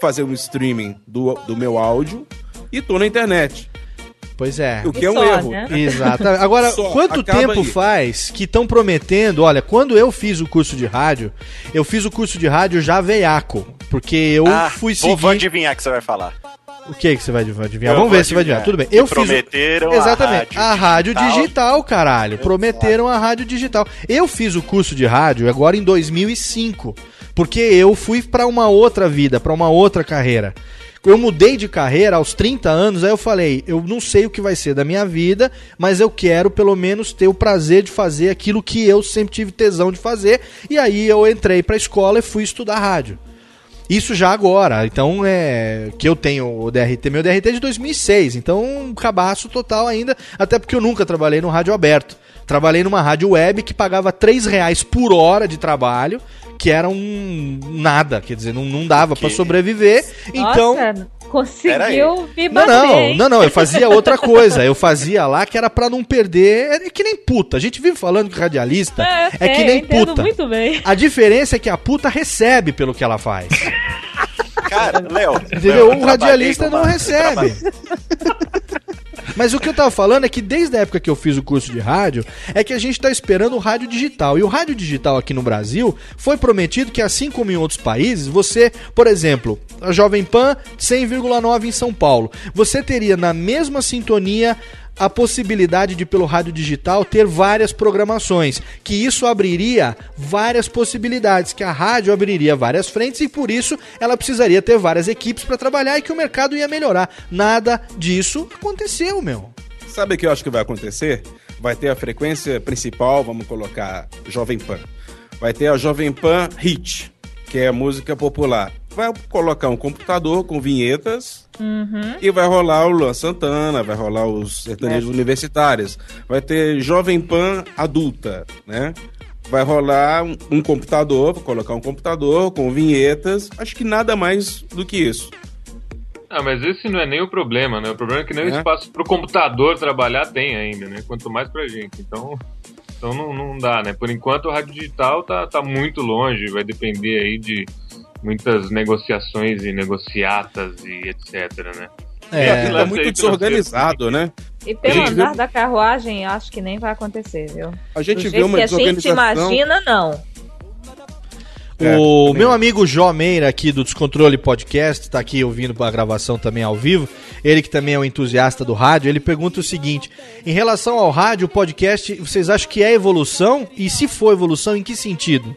fazer um streaming do, do meu áudio e tô na internet. Pois é. O que é um erro. Exato. Agora, Só, quanto tempo aí. faz que estão prometendo? Olha, quando eu fiz o curso de rádio, eu fiz o curso de rádio já veiaco. Porque eu Ah, fui seguir. vou adivinhar que você vai falar. O que que você vai adivinhar? Eu Vamos ver se você vai adivinhar. Tudo bem. Eu fiz. o- prometeram a Exatamente. rádio a rádio digital. digital, caralho. Prometeram a rádio digital. Eu fiz o curso de rádio agora em 2005, porque eu fui pra uma outra vida, pra uma outra carreira. Eu mudei de carreira aos 30 anos, aí eu falei, eu não sei o que vai ser da minha vida, mas eu quero pelo menos ter o prazer de fazer aquilo que eu sempre tive tesão de fazer. E aí eu entrei pra escola e fui estudar rádio. Isso já agora, então é que eu tenho o DRT, meu DRT é de 2006, então um cabaço total ainda, até porque eu nunca trabalhei no rádio aberto. Trabalhei numa rádio web que pagava 3 reais por hora de trabalho, que era um nada, quer dizer, não, não dava pra sobreviver. Então, Nossa, Conseguiu me Não, bater, não, hein? não, não, eu fazia outra coisa. Eu fazia lá que era pra não perder. É que nem puta. A gente vive falando que radialista É, é, que sei, nem puta. muito bem. A diferença é que a puta recebe pelo que ela faz. Cara, Léo. Entendeu? Trabalhei radialista não recebe. Mas o que eu tava falando é que desde a época que eu fiz o curso de rádio, é que a gente tá esperando o rádio digital. E o rádio digital aqui no Brasil foi prometido que, assim como em outros países, você, por exemplo, a Jovem Pan 100,9 em São Paulo, você teria na mesma sintonia a possibilidade de, pelo rádio digital, ter várias programações. Que isso abriria várias possibilidades, que a rádio abriria várias frentes e por isso ela precisaria ter várias equipes para trabalhar e que o mercado ia melhorar. Nada disso aconteceu, meu. Sabe o que eu acho que vai acontecer? Vai ter a frequência principal, vamos colocar Jovem Pan. Vai ter a Jovem Pan Hit, que é música popular. Vai colocar um computador com vinhetas Uhum. e vai rolar o Luan Santana, vai rolar os sertanejos universitários. Vai ter Jovem Pan adulta, né? Vai rolar um, um computador, vou colocar um computador com vinhetas. Acho que nada mais do que isso. Ah, mas esse não é nem o problema, né? O problema é que nem o É. espaço pro computador trabalhar tem ainda, né? Quanto mais pra gente. Então, então não, não dá, né? Por enquanto o rádio digital tá, tá muito longe, vai depender aí de muitas negociações e negociatas e etc, né? É, E tá lance muito aí desorganizado, né? E pelo andar vê- da carruagem, acho que nem vai acontecer, viu? A gente vê uma que a gente desorganização. imagina, não. É, o meu amigo Jó Meira, aqui do Descontrole Podcast, tá aqui ouvindo a gravação também ao vivo. Ele que também é um entusiasta do rádio, ele pergunta o seguinte: em relação ao rádio, o podcast, vocês acham que é evolução? E se for evolução, em que sentido?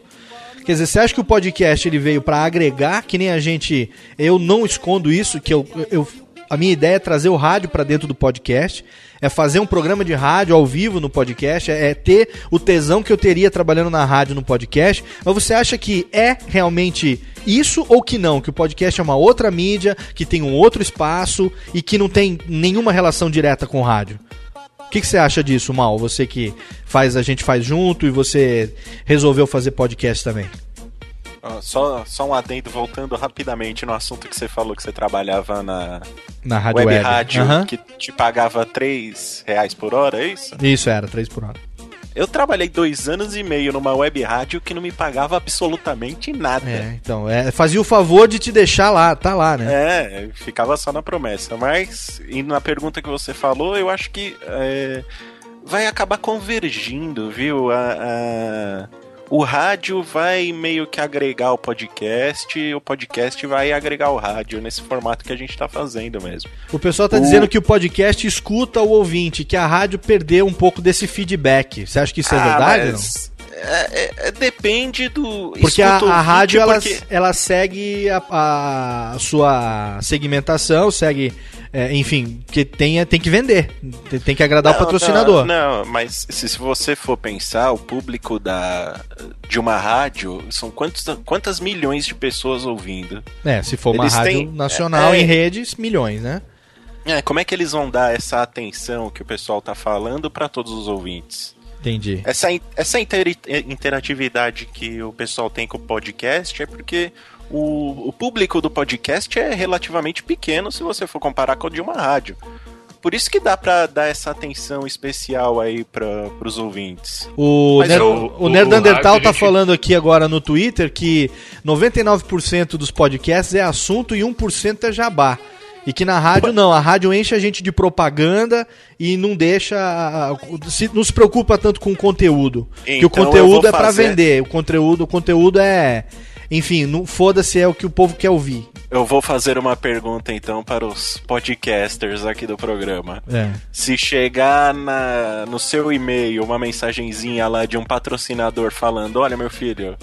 Quer dizer, você acha que o podcast ele veio para agregar, que nem a gente. Eu não escondo isso, que eu, eu a minha ideia é trazer o rádio para dentro do podcast, é fazer um programa de rádio ao vivo no podcast, é, é ter o tesão que eu teria trabalhando na rádio no podcast. Mas você acha que é realmente isso ou que não? Que o podcast é uma outra mídia, que tem um outro espaço e que não tem nenhuma relação direta com o rádio? O que, que você acha disso, Mal? Você que faz, a gente faz junto e você resolveu fazer podcast também. Só, só um adendo, voltando rapidamente no assunto que você falou que você trabalhava na, Na rádio web web. rádio, Aham. que te pagava 3 reais por hora, é isso? Isso era, 3 por hora. Eu trabalhei dois anos e meio numa web rádio que não me pagava absolutamente nada. É, então, é, fazia o favor de te deixar lá, tá lá, né? É, ficava só na promessa. Mas, indo na pergunta que você falou, eu acho que é, vai acabar convergindo, viu? A, a- o rádio vai meio que agregar o podcast, o podcast vai agregar o rádio nesse formato que a gente tá fazendo mesmo. O pessoal tá O- dizendo que o podcast escuta o ouvinte, que a rádio perdeu um pouco desse feedback. Você acha que isso é Ah, verdade? mas é- é- é- depende do. Porque a, a rádio ouvinte, ela, porque- ela segue a, a sua segmentação, segue, é, enfim, que tem, tem que vender, tem, que agradar o Não, patrocinador. Não, não, mas se, se você for pensar, o público da, de uma rádio são quantos, quantas milhões de pessoas ouvindo? É, se for uma Eles rádio têm- nacional é, em redes, milhões, né? É, como é que eles vão dar essa atenção que o pessoal tá falando para todos os ouvintes? Entendi. Essa, essa interi- interatividade que o pessoal tem com o podcast é porque o, o público do podcast é relativamente pequeno se você for comparar com o de uma rádio. Por isso que dá pra dar essa atenção especial aí para os ouvintes. O, Mas Ner o- o o rádio, tá gente- falando aqui agora no Twitter que 99% dos podcasts é assunto e 1% é jabá. E que na rádio não, a rádio enche a gente de propaganda e não deixa. Se, não se preocupa tanto com o conteúdo. que o Então conteúdo é pra fazer- vender. O conteúdo, o conteúdo é. Enfim, não foda-se, é o que o povo quer ouvir. Eu vou fazer uma pergunta então para os podcasters aqui do programa. É. Se chegar na, no seu e-mail uma mensagenzinha lá de um patrocinador falando: Olha, meu filho,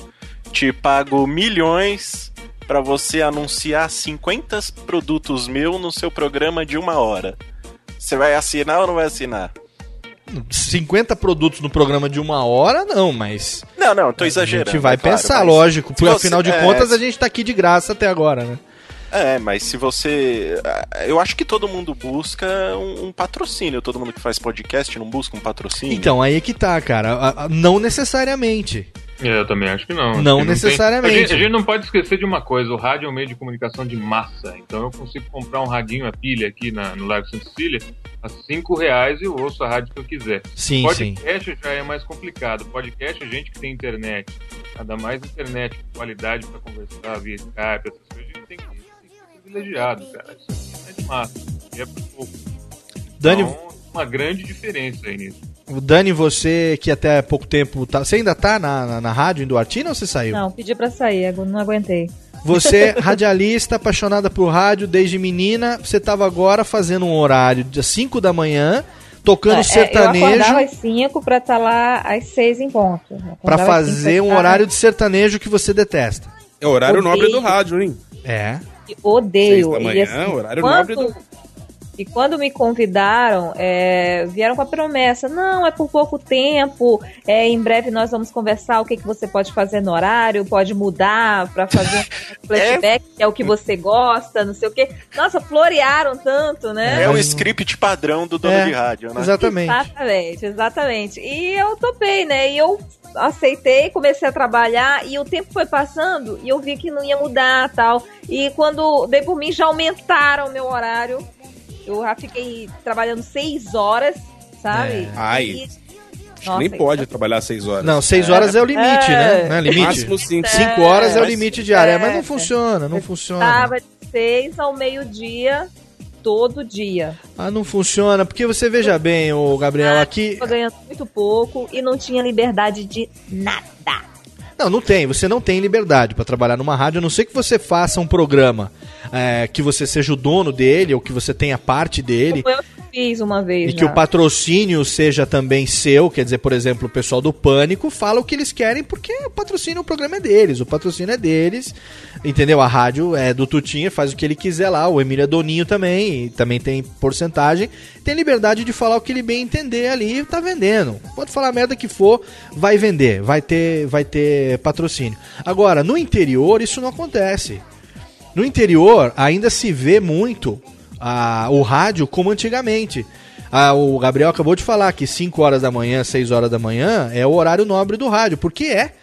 te pago milhões para você anunciar 50 produtos meus no seu programa de uma hora. Você vai assinar ou não vai assinar? 50 produtos no programa de uma hora, não, mas. Não, não, tô A exagerando. gente vai é claro, pensar, lógico. Porque afinal de é, contas, a gente tá aqui de graça até agora, né? É, mas se você. Eu acho que todo mundo busca um, um patrocínio. Todo mundo que faz podcast não busca um patrocínio. Então, aí é que tá, cara. A- a- Não necessariamente. É, eu também acho que não. Não que necessariamente. tem- A, gente, a gente não pode esquecer de uma coisa: o rádio é um meio de comunicação de massa. Então eu consigo comprar um radinho a pilha aqui na, no Largo Santa Cecília a 5 reais e eu ouço a rádio que eu quiser. Sim, Podcast já é mais complicado. Podcast gente que tem internet. Nada mais internet qualidade para conversar via Skype, essas coisas. A gente tem que, ser privilegiado, cara. Isso não é de massa. E é por pouco. Dani- Então, uma grande diferença aí nisso. O Dani, você que até há pouco tempo. Tá, você ainda tá na, na, na rádio em Duartina ou você saiu? Não, pedi pra sair, não aguentei. Você, *laughs* radialista, apaixonada por rádio desde menina, você tava agora fazendo um horário de 5 da manhã, tocando É, é, Eu sertanejo acordava às 5 pra estar lá às 6 em ponto. Eu pra cinco fazer pra um horário de sertanejo que você detesta. É o horário Odeio. nobre do rádio, hein? É. Odeio. Seis da E, manhã, assim, horário quando- nobre do... E quando me convidaram, é, vieram com a promessa: não, é por pouco tempo, é, em breve nós vamos conversar o que, que você pode fazer no horário, pode mudar pra fazer *laughs* um flashback, que é o que você gosta, não sei o quê. Nossa, florearam tanto, né? É o script padrão do dono É, de rádio, né? Exatamente, exatamente. E eu topei, né? E eu aceitei, comecei a trabalhar e o tempo foi passando e eu vi que não ia mudar tal. E quando dei por mim, já aumentaram o meu horário. Eu já fiquei trabalhando seis horas, sabe? Ai, E- acho que Nossa, nem pode trabalhar seis horas. Não, 6 horas é, o limite, né? Não é limite? Máximo cinco. 5 horas é o Mas- limite diário. É, mas não É. funciona, não funciona. Tava de seis ao meio-dia, todo dia. Ah, não funciona, porque você veja bem, o Gabriel, aqui. Tava ganhando muito pouco e não tinha liberdade de nada. Não, não tem. Você não tem liberdade pra trabalhar numa rádio, a não ser que você faça um programa é, que você seja o dono dele ou que você tenha parte dele. Como eu fiz uma vez. E que já. o patrocínio seja também seu, quer dizer, por exemplo, o pessoal do Pânico fala o que eles querem porque o patrocínio, o programa é deles, o patrocínio é deles, entendeu? A rádio é do Tutinha, faz o que ele quiser lá, o Emílio é doninho também, e também tem porcentagem, tem liberdade de falar o que ele bem entender ali e tá vendendo. Pode falar a merda que for, vai vender, vai ter, vai ter patrocínio. Agora, no interior isso não acontece. No interior ainda se vê muito ah, o rádio como antigamente. O Gabriel acabou de falar que 5 horas da manhã, 6 horas da manhã é o horário nobre do rádio, porque é.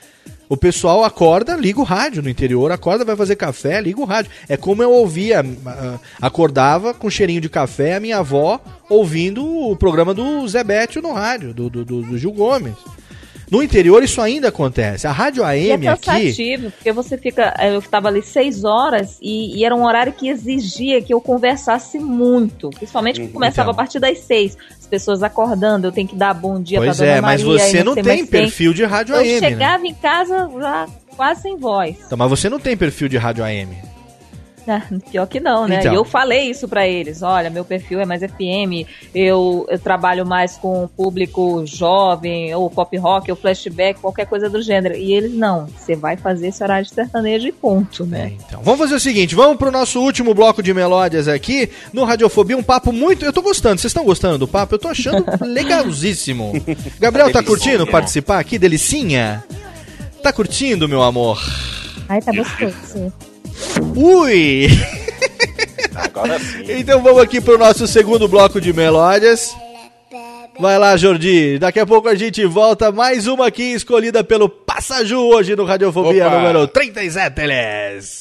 O pessoal acorda, liga o rádio no interior, acorda, vai fazer café, liga o rádio. É como eu ouvia, ah, acordava com cheirinho de café, a minha avó ouvindo o programa do Zé Bétio no rádio, do, do- do Gil Gomes. No interior isso ainda acontece. A rádio E é AM aqui. cansativo, porque você fica. Eu estava ali seis horas e, e era um horário que exigia que eu conversasse muito. Principalmente porque começava Então. a partir das seis. As pessoas acordando, eu tenho que dar bom dia Pois pra dona é, mas Maria, você não tem perfil de rádio Eu AM, né? chegava em casa já quase sem voz. Então, mas você não tem perfil de rádio AM. *laughs* Pior que não, né? Então. E eu falei isso pra eles. Olha, meu perfil é mais FM, eu, eu trabalho mais com público jovem, ou pop rock, ou flashback, qualquer coisa do gênero. E eles, não, você vai fazer esse horário de sertanejo e ponto, né? Então, vamos fazer o seguinte, vamos pro nosso último bloco de melódias aqui, no Radiofobia, um papo muito... Eu tô gostando, vocês estão gostando do papo? Eu tô achando *laughs* legalzíssimo. Gabriel, tá curtindo participar aqui? Delicinha? Tá curtindo, meu amor? Ai, tá gostoso. Ui! Agora sim. *laughs* Então vamos aqui pro nosso segundo bloco de melódias. Vai lá, Jordi. Daqui a pouco a gente volta. Mais uma aqui escolhida pelo Passaju hoje no Radiofobia Opa. número 37. Eles.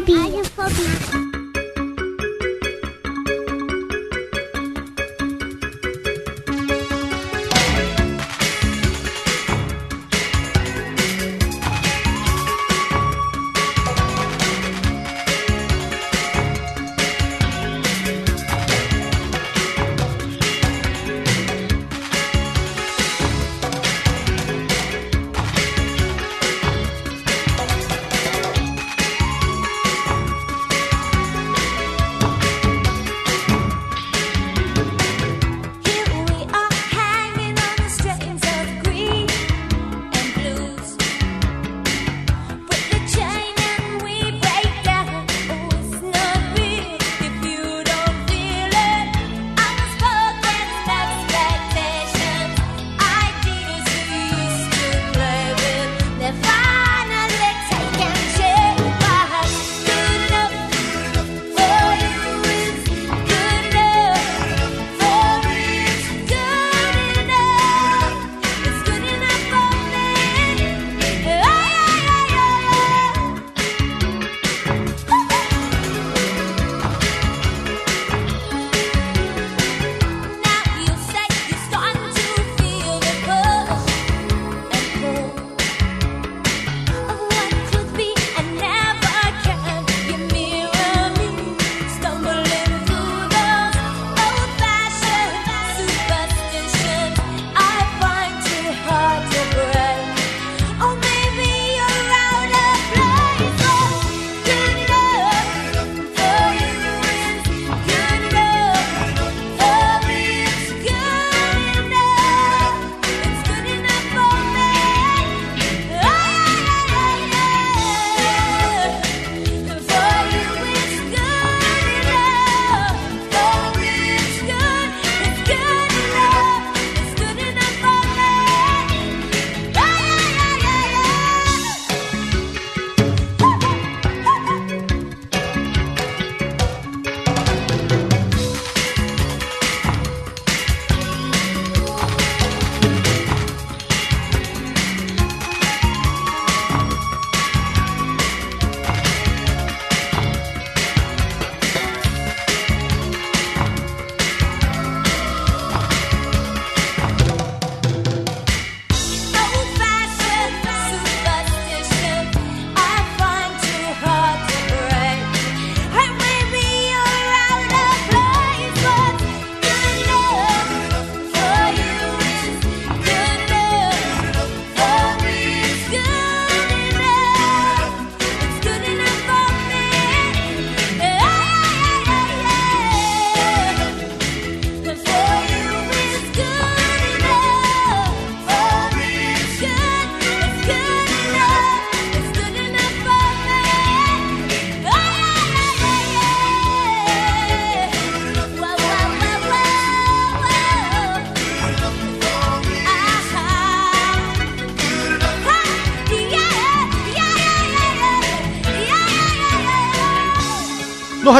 phobia. puppy.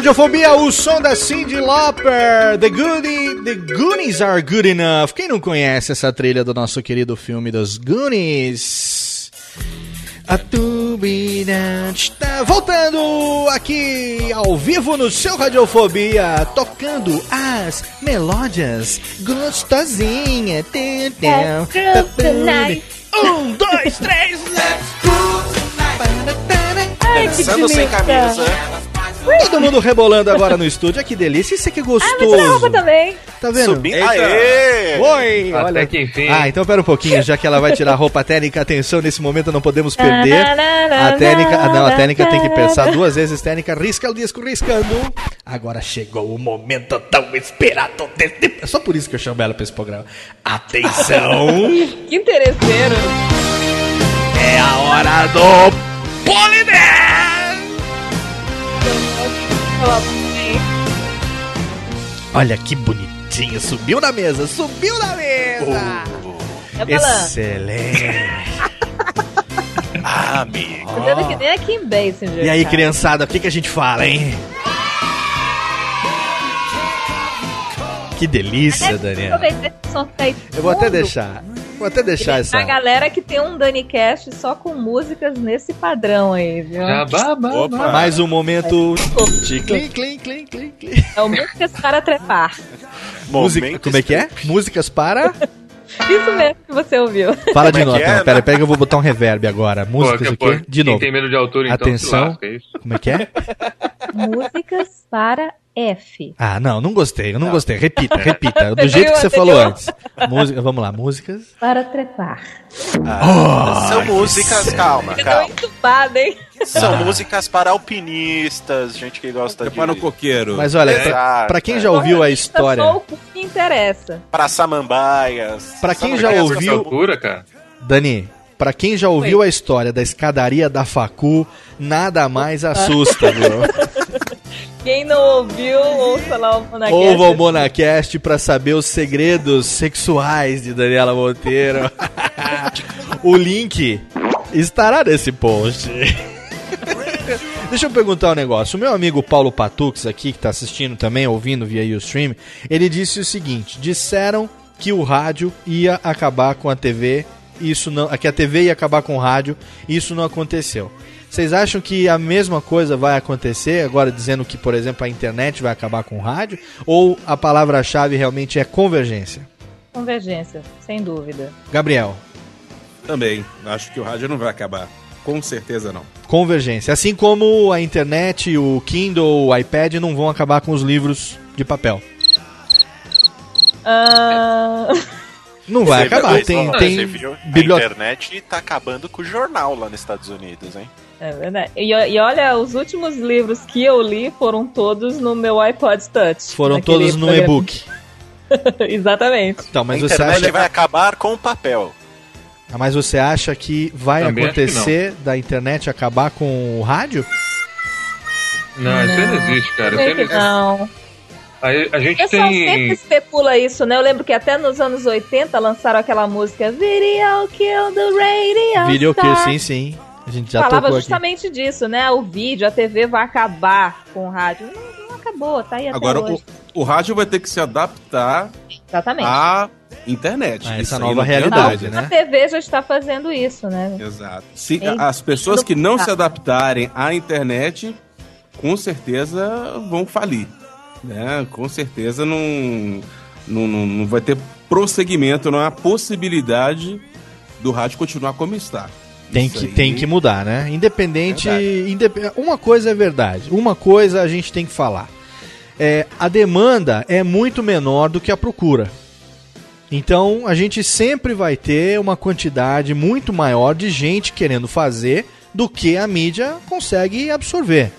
Radiofobia, o som da Cyndi Lauper, The Goody, The Goonies Are Good Enough. Quem não conhece essa trilha do nosso querido filme dos Goonies? A tubirante tá voltando aqui ao vivo no seu Radiofobia, tocando as melódias gostosinha. Um, dois, três, let's go! Dançando sem camisa. Todo mundo rebolando agora no estúdio. Ah, que delícia. Isso aqui é gostoso. Ah, mas a roupa também. Tá vendo? Subindo. Aê! Oi! Até Olha. que enfim. Ah, então pera um pouquinho, já que ela vai tirar a roupa técnica, atenção, nesse momento não podemos perder. A técnica, ah, não, a técnica tem que pensar duas vezes, técnica, risca o disco, riscando. Agora chegou o momento tão esperado desse... É só por isso que eu chamo ela pra esse programa. Atenção! *laughs* Que interesseiro. é a hora do Poliné! Olha que bonitinho, subiu na mesa, subiu na mesa! É balão. Excelente! Ah, *laughs* amigo. Que nem a Kim Basinger. E aí, cara. criançada, o que, que a gente fala, hein? Que delícia, É, que tá Eu vou até deixar. Vou até deixar essa. A galera que tem um DaniCast só com músicas nesse padrão aí, viu? Opa. Mais um momento. de Clim, clim, clim, clim, clim. É o músicas para trepar. Música, como é que é? Músicas para. Isso mesmo que você ouviu. Fala de Como é novo. é? Não, pera, que eu vou botar um reverb agora. Músicas pô, quê? De quem novo. tem medo de altura, então, Atenção. lasca, é isso? Como é que é? Músicas para F. Ah, não, não gostei, eu não gostei. Repita, repita. *laughs* Do jeito que você falou antes. Música, vamos lá, músicas. Para trepar. Ah, são músicas, calma, calma. entupada, hein? São músicas para alpinistas, gente que gosta de. Para o coqueiro. Mas olha, pra, Exato, pra quem já ouviu a história, o que interessa. Para samambaias. Pra quem já ouviu- Altura, cara. Dani, pra quem já ouviu a história da escadaria da Facu, nada mais assusta, *laughs* viu? Quem não ouviu, ouça lá o Monacast. Ouva o Monacast pra saber os segredos sexuais de Daniela Monteiro. *laughs* o link estará nesse post. *laughs* Deixa eu perguntar um negócio. O meu amigo Paulo Patux aqui, que tá assistindo também, ouvindo via Ustream, ele disse o seguinte: disseram que o rádio ia acabar com a TV, isso não, que a TV ia acabar com o rádio, isso não aconteceu. Vocês acham que a mesma coisa vai acontecer agora dizendo que, por exemplo, a internet vai acabar com o rádio? Ou a palavra-chave realmente é convergência? Convergência, sem dúvida. Gabriel, Também. Acho que o rádio não vai acabar. Com certeza não. convergência. Assim como a internet, o Kindle, o iPad não vão acabar com os livros de papel. Ah, Não vai Você acabar. Tem, viu- tem? A internet tá acabando com o jornal lá nos Estados Unidos, hein? é verdade. E, e olha, os últimos livros que eu li foram todos no meu iPod Touch. Foram todos no e-book. *laughs* Exatamente. Então, mas a você internet acha, vai acabar com o papel. mas você acha que vai Também acho que acontecer da internet acabar com o rádio? Não, isso aí não existe, cara. Isso não existe. não. A, a O gente pessoal sempre tem. especula isso, né? Eu lembro que até nos anos 80 lançaram aquela música Video Kill the Radio Video Kill, Star. sim, sim. A gente já Falava tocou aqui. justamente disso, né? O vídeo, a TV vai acabar com o rádio. Não, não acabou, tá aí até Agora, hoje. o, o rádio vai ter que se adaptar Exatamente. à internet. A essa nova realidade, dúvida. A TV já está fazendo isso, né? Exato. Se as pessoas que não Tá. se adaptarem à internet, com certeza vão falir. Né? Com certeza não, não, não, não vai ter prosseguimento, não há possibilidade do rádio continuar como está. Tem Isso que, aí- tem que mudar, né? Independente. Indep- Uma coisa é verdade. Uma coisa a gente tem que falar. É, a demanda é muito menor do que a procura. Então a gente sempre vai ter uma quantidade muito maior de gente querendo fazer do que a mídia consegue absorver.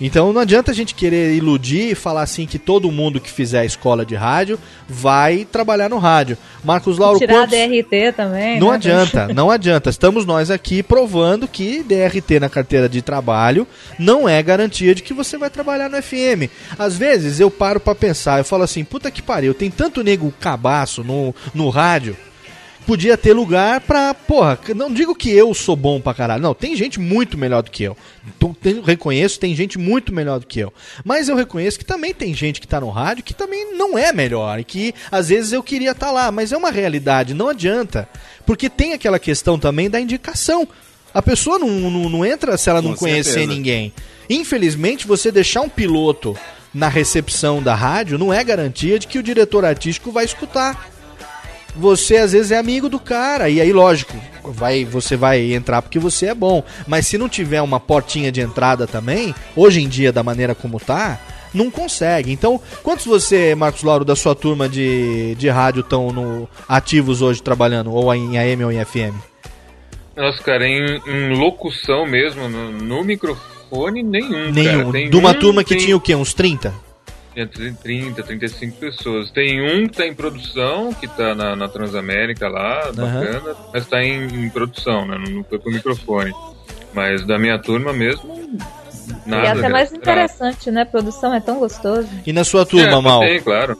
Então não adianta a gente querer iludir e falar assim que todo mundo que fizer a escola de rádio vai trabalhar no rádio. Marcos Lauro, Tirar a quantos... DRT também. Não né? adianta, *laughs* não adianta. Estamos nós aqui provando que DRT na carteira de trabalho não é garantia de que você vai trabalhar no FM. Às vezes eu paro pra pensar, eu falo assim, puta que pariu, tem tanto nego cabaço no, no rádio. Podia ter lugar pra. Porra, não digo que eu sou bom pra caralho. Não, tem gente muito melhor do que eu. Então, tem- reconheço, tem gente muito melhor do que eu. Mas eu reconheço que também tem gente que tá no rádio que também não é melhor. E que às vezes eu queria estar lá. Mas é uma realidade, não adianta. Porque tem aquela questão também da indicação. A pessoa não, não, não entra se ela não Com conhecer certeza. ninguém. Infelizmente, você deixar um piloto na recepção da rádio não é garantia de que o diretor artístico vai escutar você às vezes é amigo do cara. E aí lógico vai você vai entrar porque você é bom. Mas se não tiver uma portinha de entrada também hoje em dia da maneira como tá não consegue. Então quantos você Marcos Lauro da sua turma de, de rádio estão no ativos hoje trabalhando? Ou em AM ou em FM Nossa, cara, em, em locução mesmo, no, no microfone, nenhum. nenhum. Cara. Tem de uma um, turma que tem- tinha o quê? Uns 30 Tinha 30, 35 pessoas. Tem um que tá em produção, que tá na, na Transamérica lá, bacana, mas tá em, em produção, né? Não, não foi pro microfone. Mas da minha turma mesmo, nada. E é até mais graças a- interessante, né? Produção é tão gostoso. e na sua turma É, mal Tem, claro.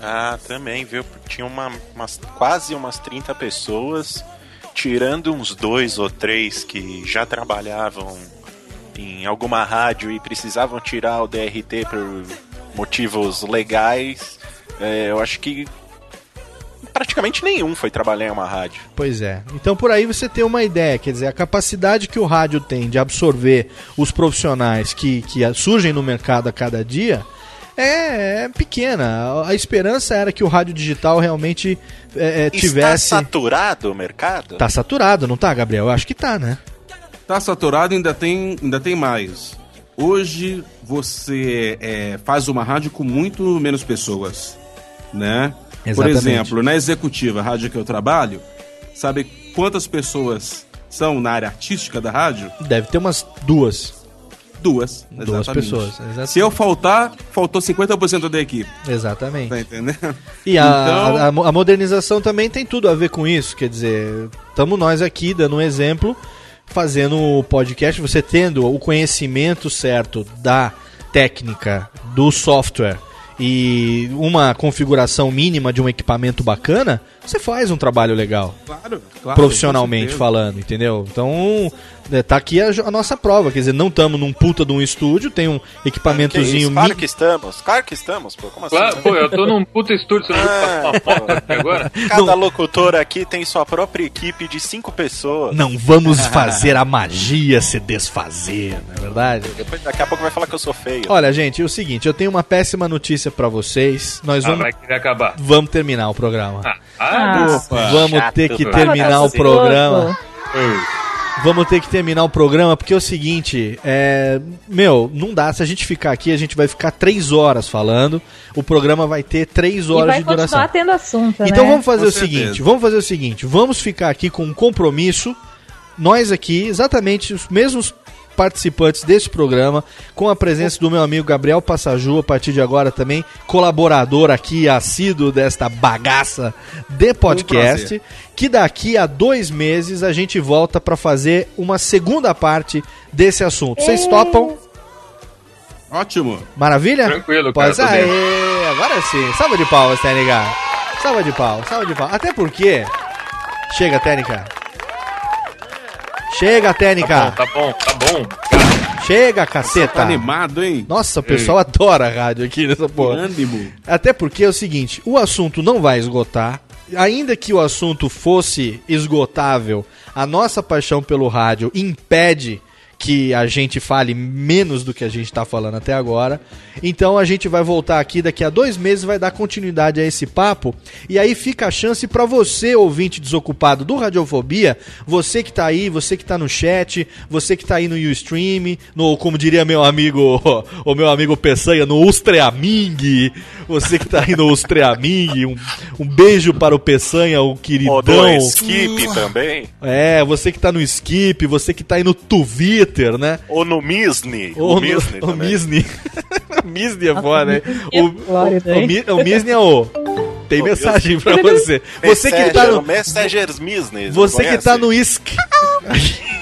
Ah, também, viu? Tinha uma, umas, quase umas 30 pessoas, tirando uns dois ou três que já trabalhavam em alguma rádio e precisavam tirar o DRT por motivos legais. É, eu acho que praticamente nenhum foi trabalhar em uma rádio. Pois é. Então por aí você tem uma ideia, quer dizer, a capacidade que o rádio tem de absorver os profissionais que, que surgem no mercado a cada dia é, é pequena. A esperança era que o rádio digital realmente é, é, tivesse. Está saturado o mercado? Tá saturado, não tá, Gabriel? Eu acho que tá, né? Tá saturado e ainda tem, ainda tem mais. Hoje você é, faz uma rádio com muito menos pessoas, né? Por Exatamente. exemplo, na executiva, a rádio que eu trabalho, sabe quantas pessoas são na área artística da rádio? Deve ter umas duas. Duas. Duas exatamente. pessoas, exatamente. Se eu faltar, faltou 50% da equipe. Exatamente. Tá entendendo? *laughs* E a, Então- a, a modernização também tem tudo a ver com isso. Quer dizer, estamos nós aqui dando um exemplo, fazendo o podcast, você tendo o conhecimento certo da técnica, do software e uma configuração mínima de um equipamento bacana, você faz um trabalho legal. Claro, claro. profissionalmente falando, entendeu? Então, é, tá aqui a, a nossa prova. Quer dizer, não estamos num puta de um estúdio, tem um Que isso? equipamentozinho Claro que estamos, claro que estamos, pô. Como assim? Claro, pô, eu tô num puta estúdio, você não passar aqui agora? *laughs* Cada locutor aqui tem sua própria equipe de cinco pessoas. Não vamos *laughs* fazer a magia se desfazer, não é verdade? Depois, daqui a pouco vai falar que eu sou feio. Olha, gente, é o seguinte, eu tenho uma péssima notícia pra vocês. Nós Ah, vamos, vai querer acabar. vamos terminar o programa. Ah, Opa. Vamos chato, ter que terminar o programa. Vamos ter que terminar o programa, porque é o seguinte, é. Meu, não dá. Se a gente ficar aqui, a gente vai ficar três horas falando. O programa vai ter três E horas vai de duração. continuar tendo assunto, Então né? vamos fazer Com o certeza. seguinte, vamos fazer o seguinte, vamos ficar aqui com um compromisso, nós aqui, exatamente os mesmos participantes desse programa, com a presença do meu amigo Gabriel Passaju, a partir de agora também, colaborador aqui, assíduo desta bagaça de podcast, prazer. que daqui a dois meses a gente volta para fazer uma segunda parte desse assunto. Vocês topam? Ótimo. Maravilha? Tranquilo, cara, Pois aê, dentro. agora sim. Salva de palmas, Técnica. Salva de palmas, salva de palmas. Até porque... Chega, Técnica. Chega, Técnica. Tá bom, tá bom. Chega, caceta. Tá animado, hein? Nossa, o pessoal adora a rádio aqui nessa porra. Ânimo. Até porque é o seguinte, o assunto não vai esgotar. Ainda que o assunto fosse esgotável, a nossa paixão pelo rádio impede que a gente fale menos do que a gente está falando até agora. Então a gente vai voltar aqui daqui a dois meses, vai dar continuidade a esse papo. E aí fica a chance para você, ouvinte desocupado do Radiofobia, você que tá aí, você que tá no chat, você que tá aí no Ustream, no, como diria meu amigo, *laughs* o meu amigo Peçanha, no Ustreaming, você que tá aí no Ustreaming, um, um beijo para o Peçanha, o queridão. Do Skip também. É, você que tá no Skip, você que tá aí no Twitter, né? Ou no Misne. Ou o no, Misne o. Misne. *laughs* Misne é foda, né? O, o, o, o Misne é o... Tem O mensagem pra você. Você que tá no... Messengers Misne. Você que tá no Sk... *laughs*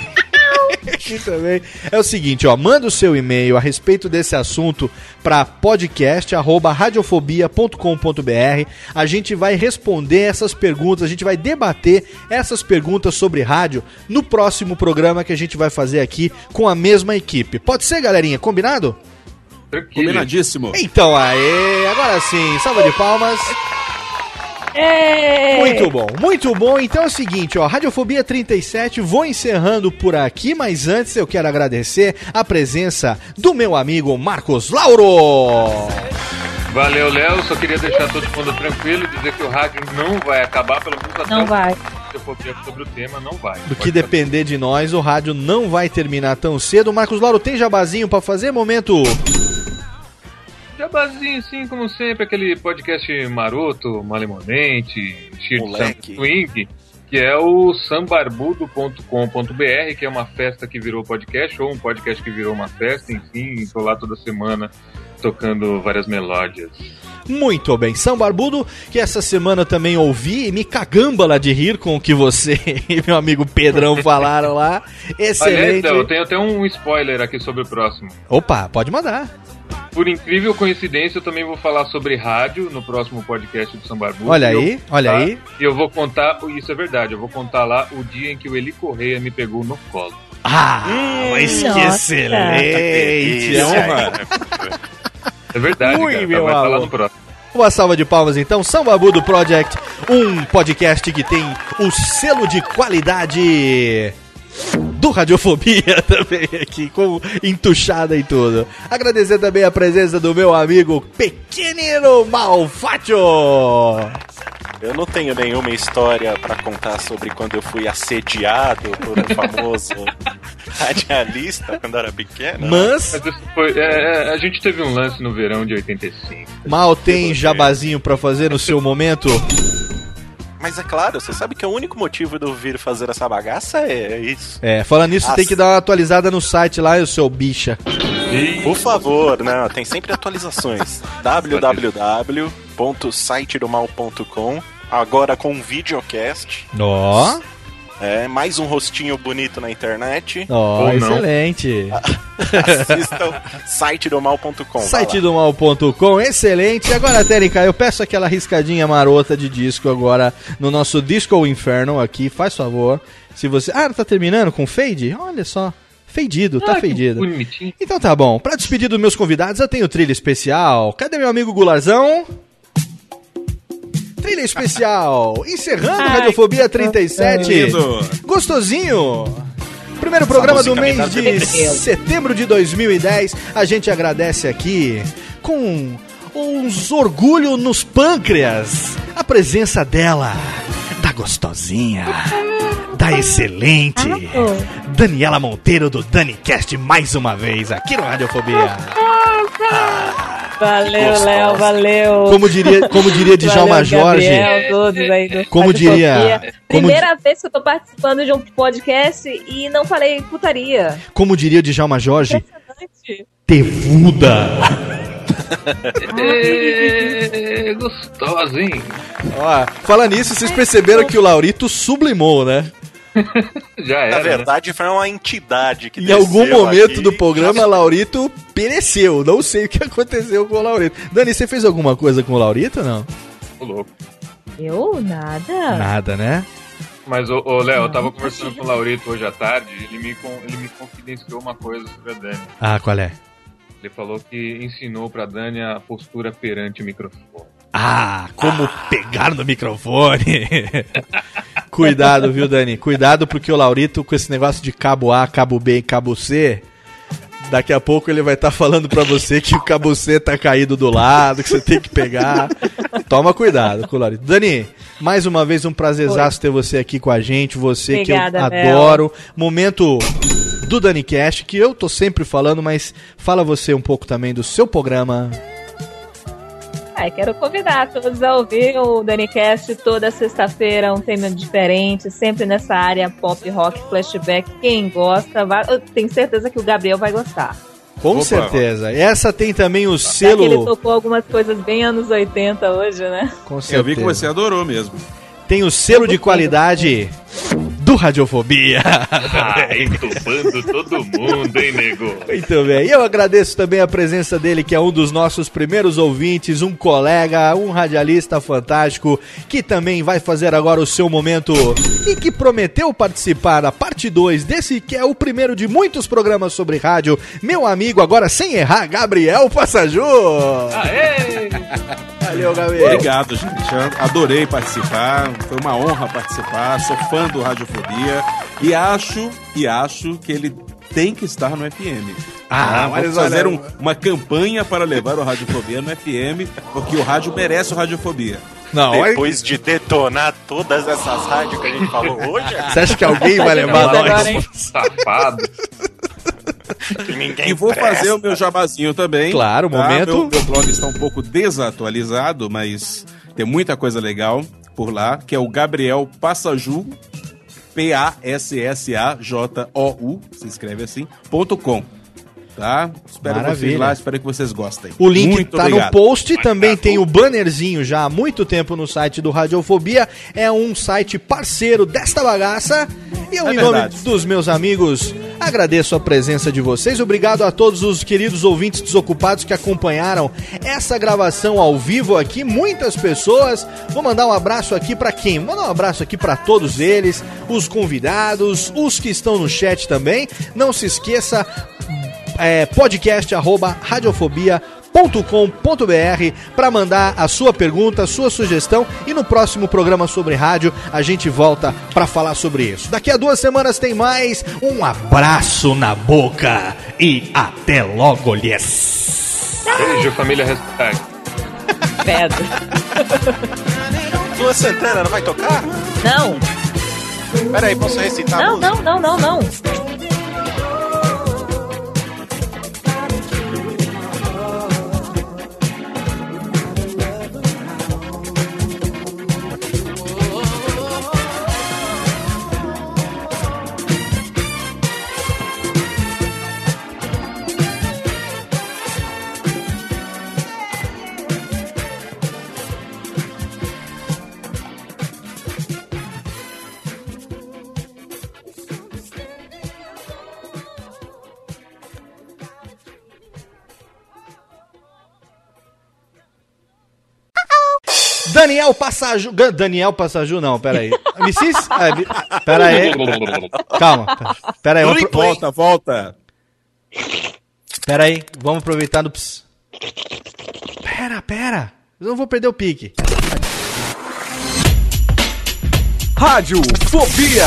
Aqui também. É o seguinte, ó, manda o seu e-mail a respeito desse assunto para podcast@radiofobia.com.br. A gente vai responder essas perguntas, a gente vai debater essas perguntas sobre rádio no próximo programa que a gente vai fazer aqui com a mesma equipe. Pode ser, galerinha? Combinado? Tranquilo. Combinadíssimo. Então, aê, agora sim, salva de palmas. É. Muito bom, muito bom. Então é o seguinte, ó, Radiofobia 37, vou encerrando por aqui, mas antes eu quero agradecer a presença do meu amigo Marcos Lauro. Valeu, Léo. Só queria deixar todo mundo tranquilo e dizer que o rádio não vai acabar, pelo menos até Não vai. Sobre o tema, não vai. Do que depender de nós, o rádio não vai terminar tão cedo. Marcos Lauro, tem jabazinho pra fazer? Momento. Jabazinho, sim, como sempre, aquele podcast maroto, malemonente, cheio de swing, que é o sambarbudo.com.br, que é uma festa que virou podcast, ou um podcast que virou uma festa, enfim, tô lá toda semana tocando várias melódias. Muito bem, São Barbudo, que essa semana também ouvi e me cagambala de rir com o que você *laughs* e meu amigo Pedrão falaram lá. Excelente. Léo, eu tenho até um spoiler aqui sobre o próximo. Opa, pode mandar. Por incrível coincidência, eu também vou falar sobre rádio no próximo podcast do Sambarbu. Olha E eu aí, olha aí. E eu vou contar, isso é verdade, eu vou contar lá o dia em que o Eli Correia me pegou no colo. Ah, mas que excelente. honra. É verdade, Ui, cara. meu vai falar no próximo. Uma salva de palmas então, São Babudo Project, um podcast que tem o selo de qualidade do Radiofobia *laughs* também aqui, com entuchada e tudo. Agradecer também a presença do meu amigo Pequenino Malfátio. Eu não tenho nenhuma história pra contar sobre quando eu fui assediado por um famoso *laughs* radialista quando era pequeno. Mas- isso foi- é, é, a gente teve um lance no verão de 85. Mal tem jabazinho pra fazer no seu momento? Mas é claro, você sabe que o único motivo de eu vir fazer essa bagaça é isso. É, falando nisso, Ah, tem que dar uma atualizada no site lá, o seu bicha. Por favor, né? Tem sempre atualizações. *laughs* www.sitedomal.com Agora com videocast. Ó. É, mais um rostinho bonito na internet. Ó, excelente. Assistam sitedomal.com. Site do mal.com, excelente. Agora, Térica, eu peço aquela riscadinha marota de disco agora no nosso Disco Inferno aqui, faz favor. Se você. Ah, tá terminando com fade? Olha só. Fadido, tá Ah, que fadido. bonitinho. Então tá bom. Pra despedir dos meus convidados, eu tenho trilha especial. Cadê meu amigo Gularzão? Trilha especial. Encerrando Ai, Radiofobia 37. lindo. Gostosinho. Primeiro programa do mês de setembro de 2010. A gente agradece aqui com uns orgulho nos pâncreas. A presença dela, da gostosinha, da excelente, Daniela Monteiro do DaniCast mais uma vez aqui no Radiofobia. Valeu, gostosa. Léo, valeu. Como diria, como diria Djalma Valeu, Jorge. Gabriel, todos aí do Como diria- como Primeira vez que eu tô participando de um podcast e não falei putaria. Como diria Djalma Jorge, Impressionante. tevuda. É, gostosinho. Ó, fala nisso, vocês perceberam que o Laurito sublimou, né? *laughs* Já Na verdade, foi uma entidade que Em algum momento aqui. do programa, *laughs* Laurito pereceu. Não sei o que *laughs* aconteceu com o Laurito. Dani, você fez alguma coisa com o Laurito ou não? Ô, louco. Eu? Nada. Nada, né? Mas, ô, ô, Léo, eu tava conversando com o Laurito hoje à tarde ele me, ele me confidenciou uma coisa sobre a Dani. Ah, qual é? Ele falou que ensinou pra Dani a postura perante o microfone. Ah, como pegar no microfone. Cuidado, viu, Dani? Cuidado porque o Laurito, com esse negócio de cabo A, cabo B e cabo C, daqui a pouco ele vai estar falando pra você que o cabo C tá caído do lado, que você tem que pegar. Toma cuidado com o Laurito. Dani, mais uma vez um prazerzaço ter você aqui com a gente, você Obrigada, que eu Bel. adoro. Momento do Dani Cash, que eu tô sempre falando, mas fala você um pouco também do seu programa. Quero convidar todos a ouvir o DaniCast toda sexta-feira, um tema diferente, sempre nessa área pop rock, flashback. Quem gosta, vai... eu tenho certeza que o Gabriel vai gostar. Com Opa. certeza. Essa tem também o Já que ele selo. tocou algumas coisas bem anos 80 hoje, né? Com Eu certeza. vi que você adorou mesmo. Tem o selo de qualidade do Radiofobia. Entubando todo mundo, hein, nego? Muito bem. E eu agradeço também a presença dele, que é um dos nossos primeiros ouvintes, um colega, um radialista fantástico, que também vai fazer agora o seu momento e que prometeu participar da parte 2 desse que é o primeiro de muitos programas sobre rádio. Meu amigo, agora sem errar, Gabriel Passaju. Aê! Valeu, Gabriel. Obrigado, gente. Eu adorei participar. Foi uma honra participar. Sou fã do Radiofobia. E acho, e acho que ele tem que estar no FM. Ah, vamos mas fazer um- uma campanha para levar o Radiofobia no FM, porque o rádio merece o Radiofobia. Não, Depois de detonar todas essas rádios que a gente falou hoje, Você acha que alguém vai *laughs* levar nós? *laughs* Safado. *laughs* que ninguém E vou presta. fazer o meu jabazinho também. Claro, momento. Meu, meu blog está um pouco desatualizado, mas tem muita coisa legal por lá, que é o Gabriel Passaju, P-A-S-S-A-J-O-U, se escreve assim, ponto com. Tá? Espero Maravilha. vocês lá, espero que vocês gostem. O link Muito tá obrigado. no post, também tem o bannerzinho já há muito tempo no site do Radiofobia. É um site parceiro desta bagaça. E eu, É em nome verdade. dos meus amigos, agradeço a presença de vocês. Obrigado a todos os queridos ouvintes desocupados que acompanharam essa gravação ao vivo aqui. Muitas pessoas. Vou mandar um abraço aqui pra quem? Vou mandar um abraço aqui pra todos eles, os convidados, os que estão no chat também. Não se esqueça, é, podcast arroba radiofobia.com para mandar a sua pergunta, a sua sugestão e no próximo programa sobre rádio a gente volta para falar sobre isso. Daqui a duas semanas tem mais. Um abraço na boca e até logo, lhes. Beijo, família hashtag. *laughs* Pedro. Lua Santana não vai tocar? Não. Pera aí, posso recitar a Não, não, não, não, não. Daniel Passaju. Daniel Passaju, não, peraí. Missis? É, mi- pera aí. Calma. Pera aí. vamos pro- Volta, volta. Pera aí. Vamos aproveitar do. ps. Pera, pera. Eu não vou perder o pique. Rádio Fobia.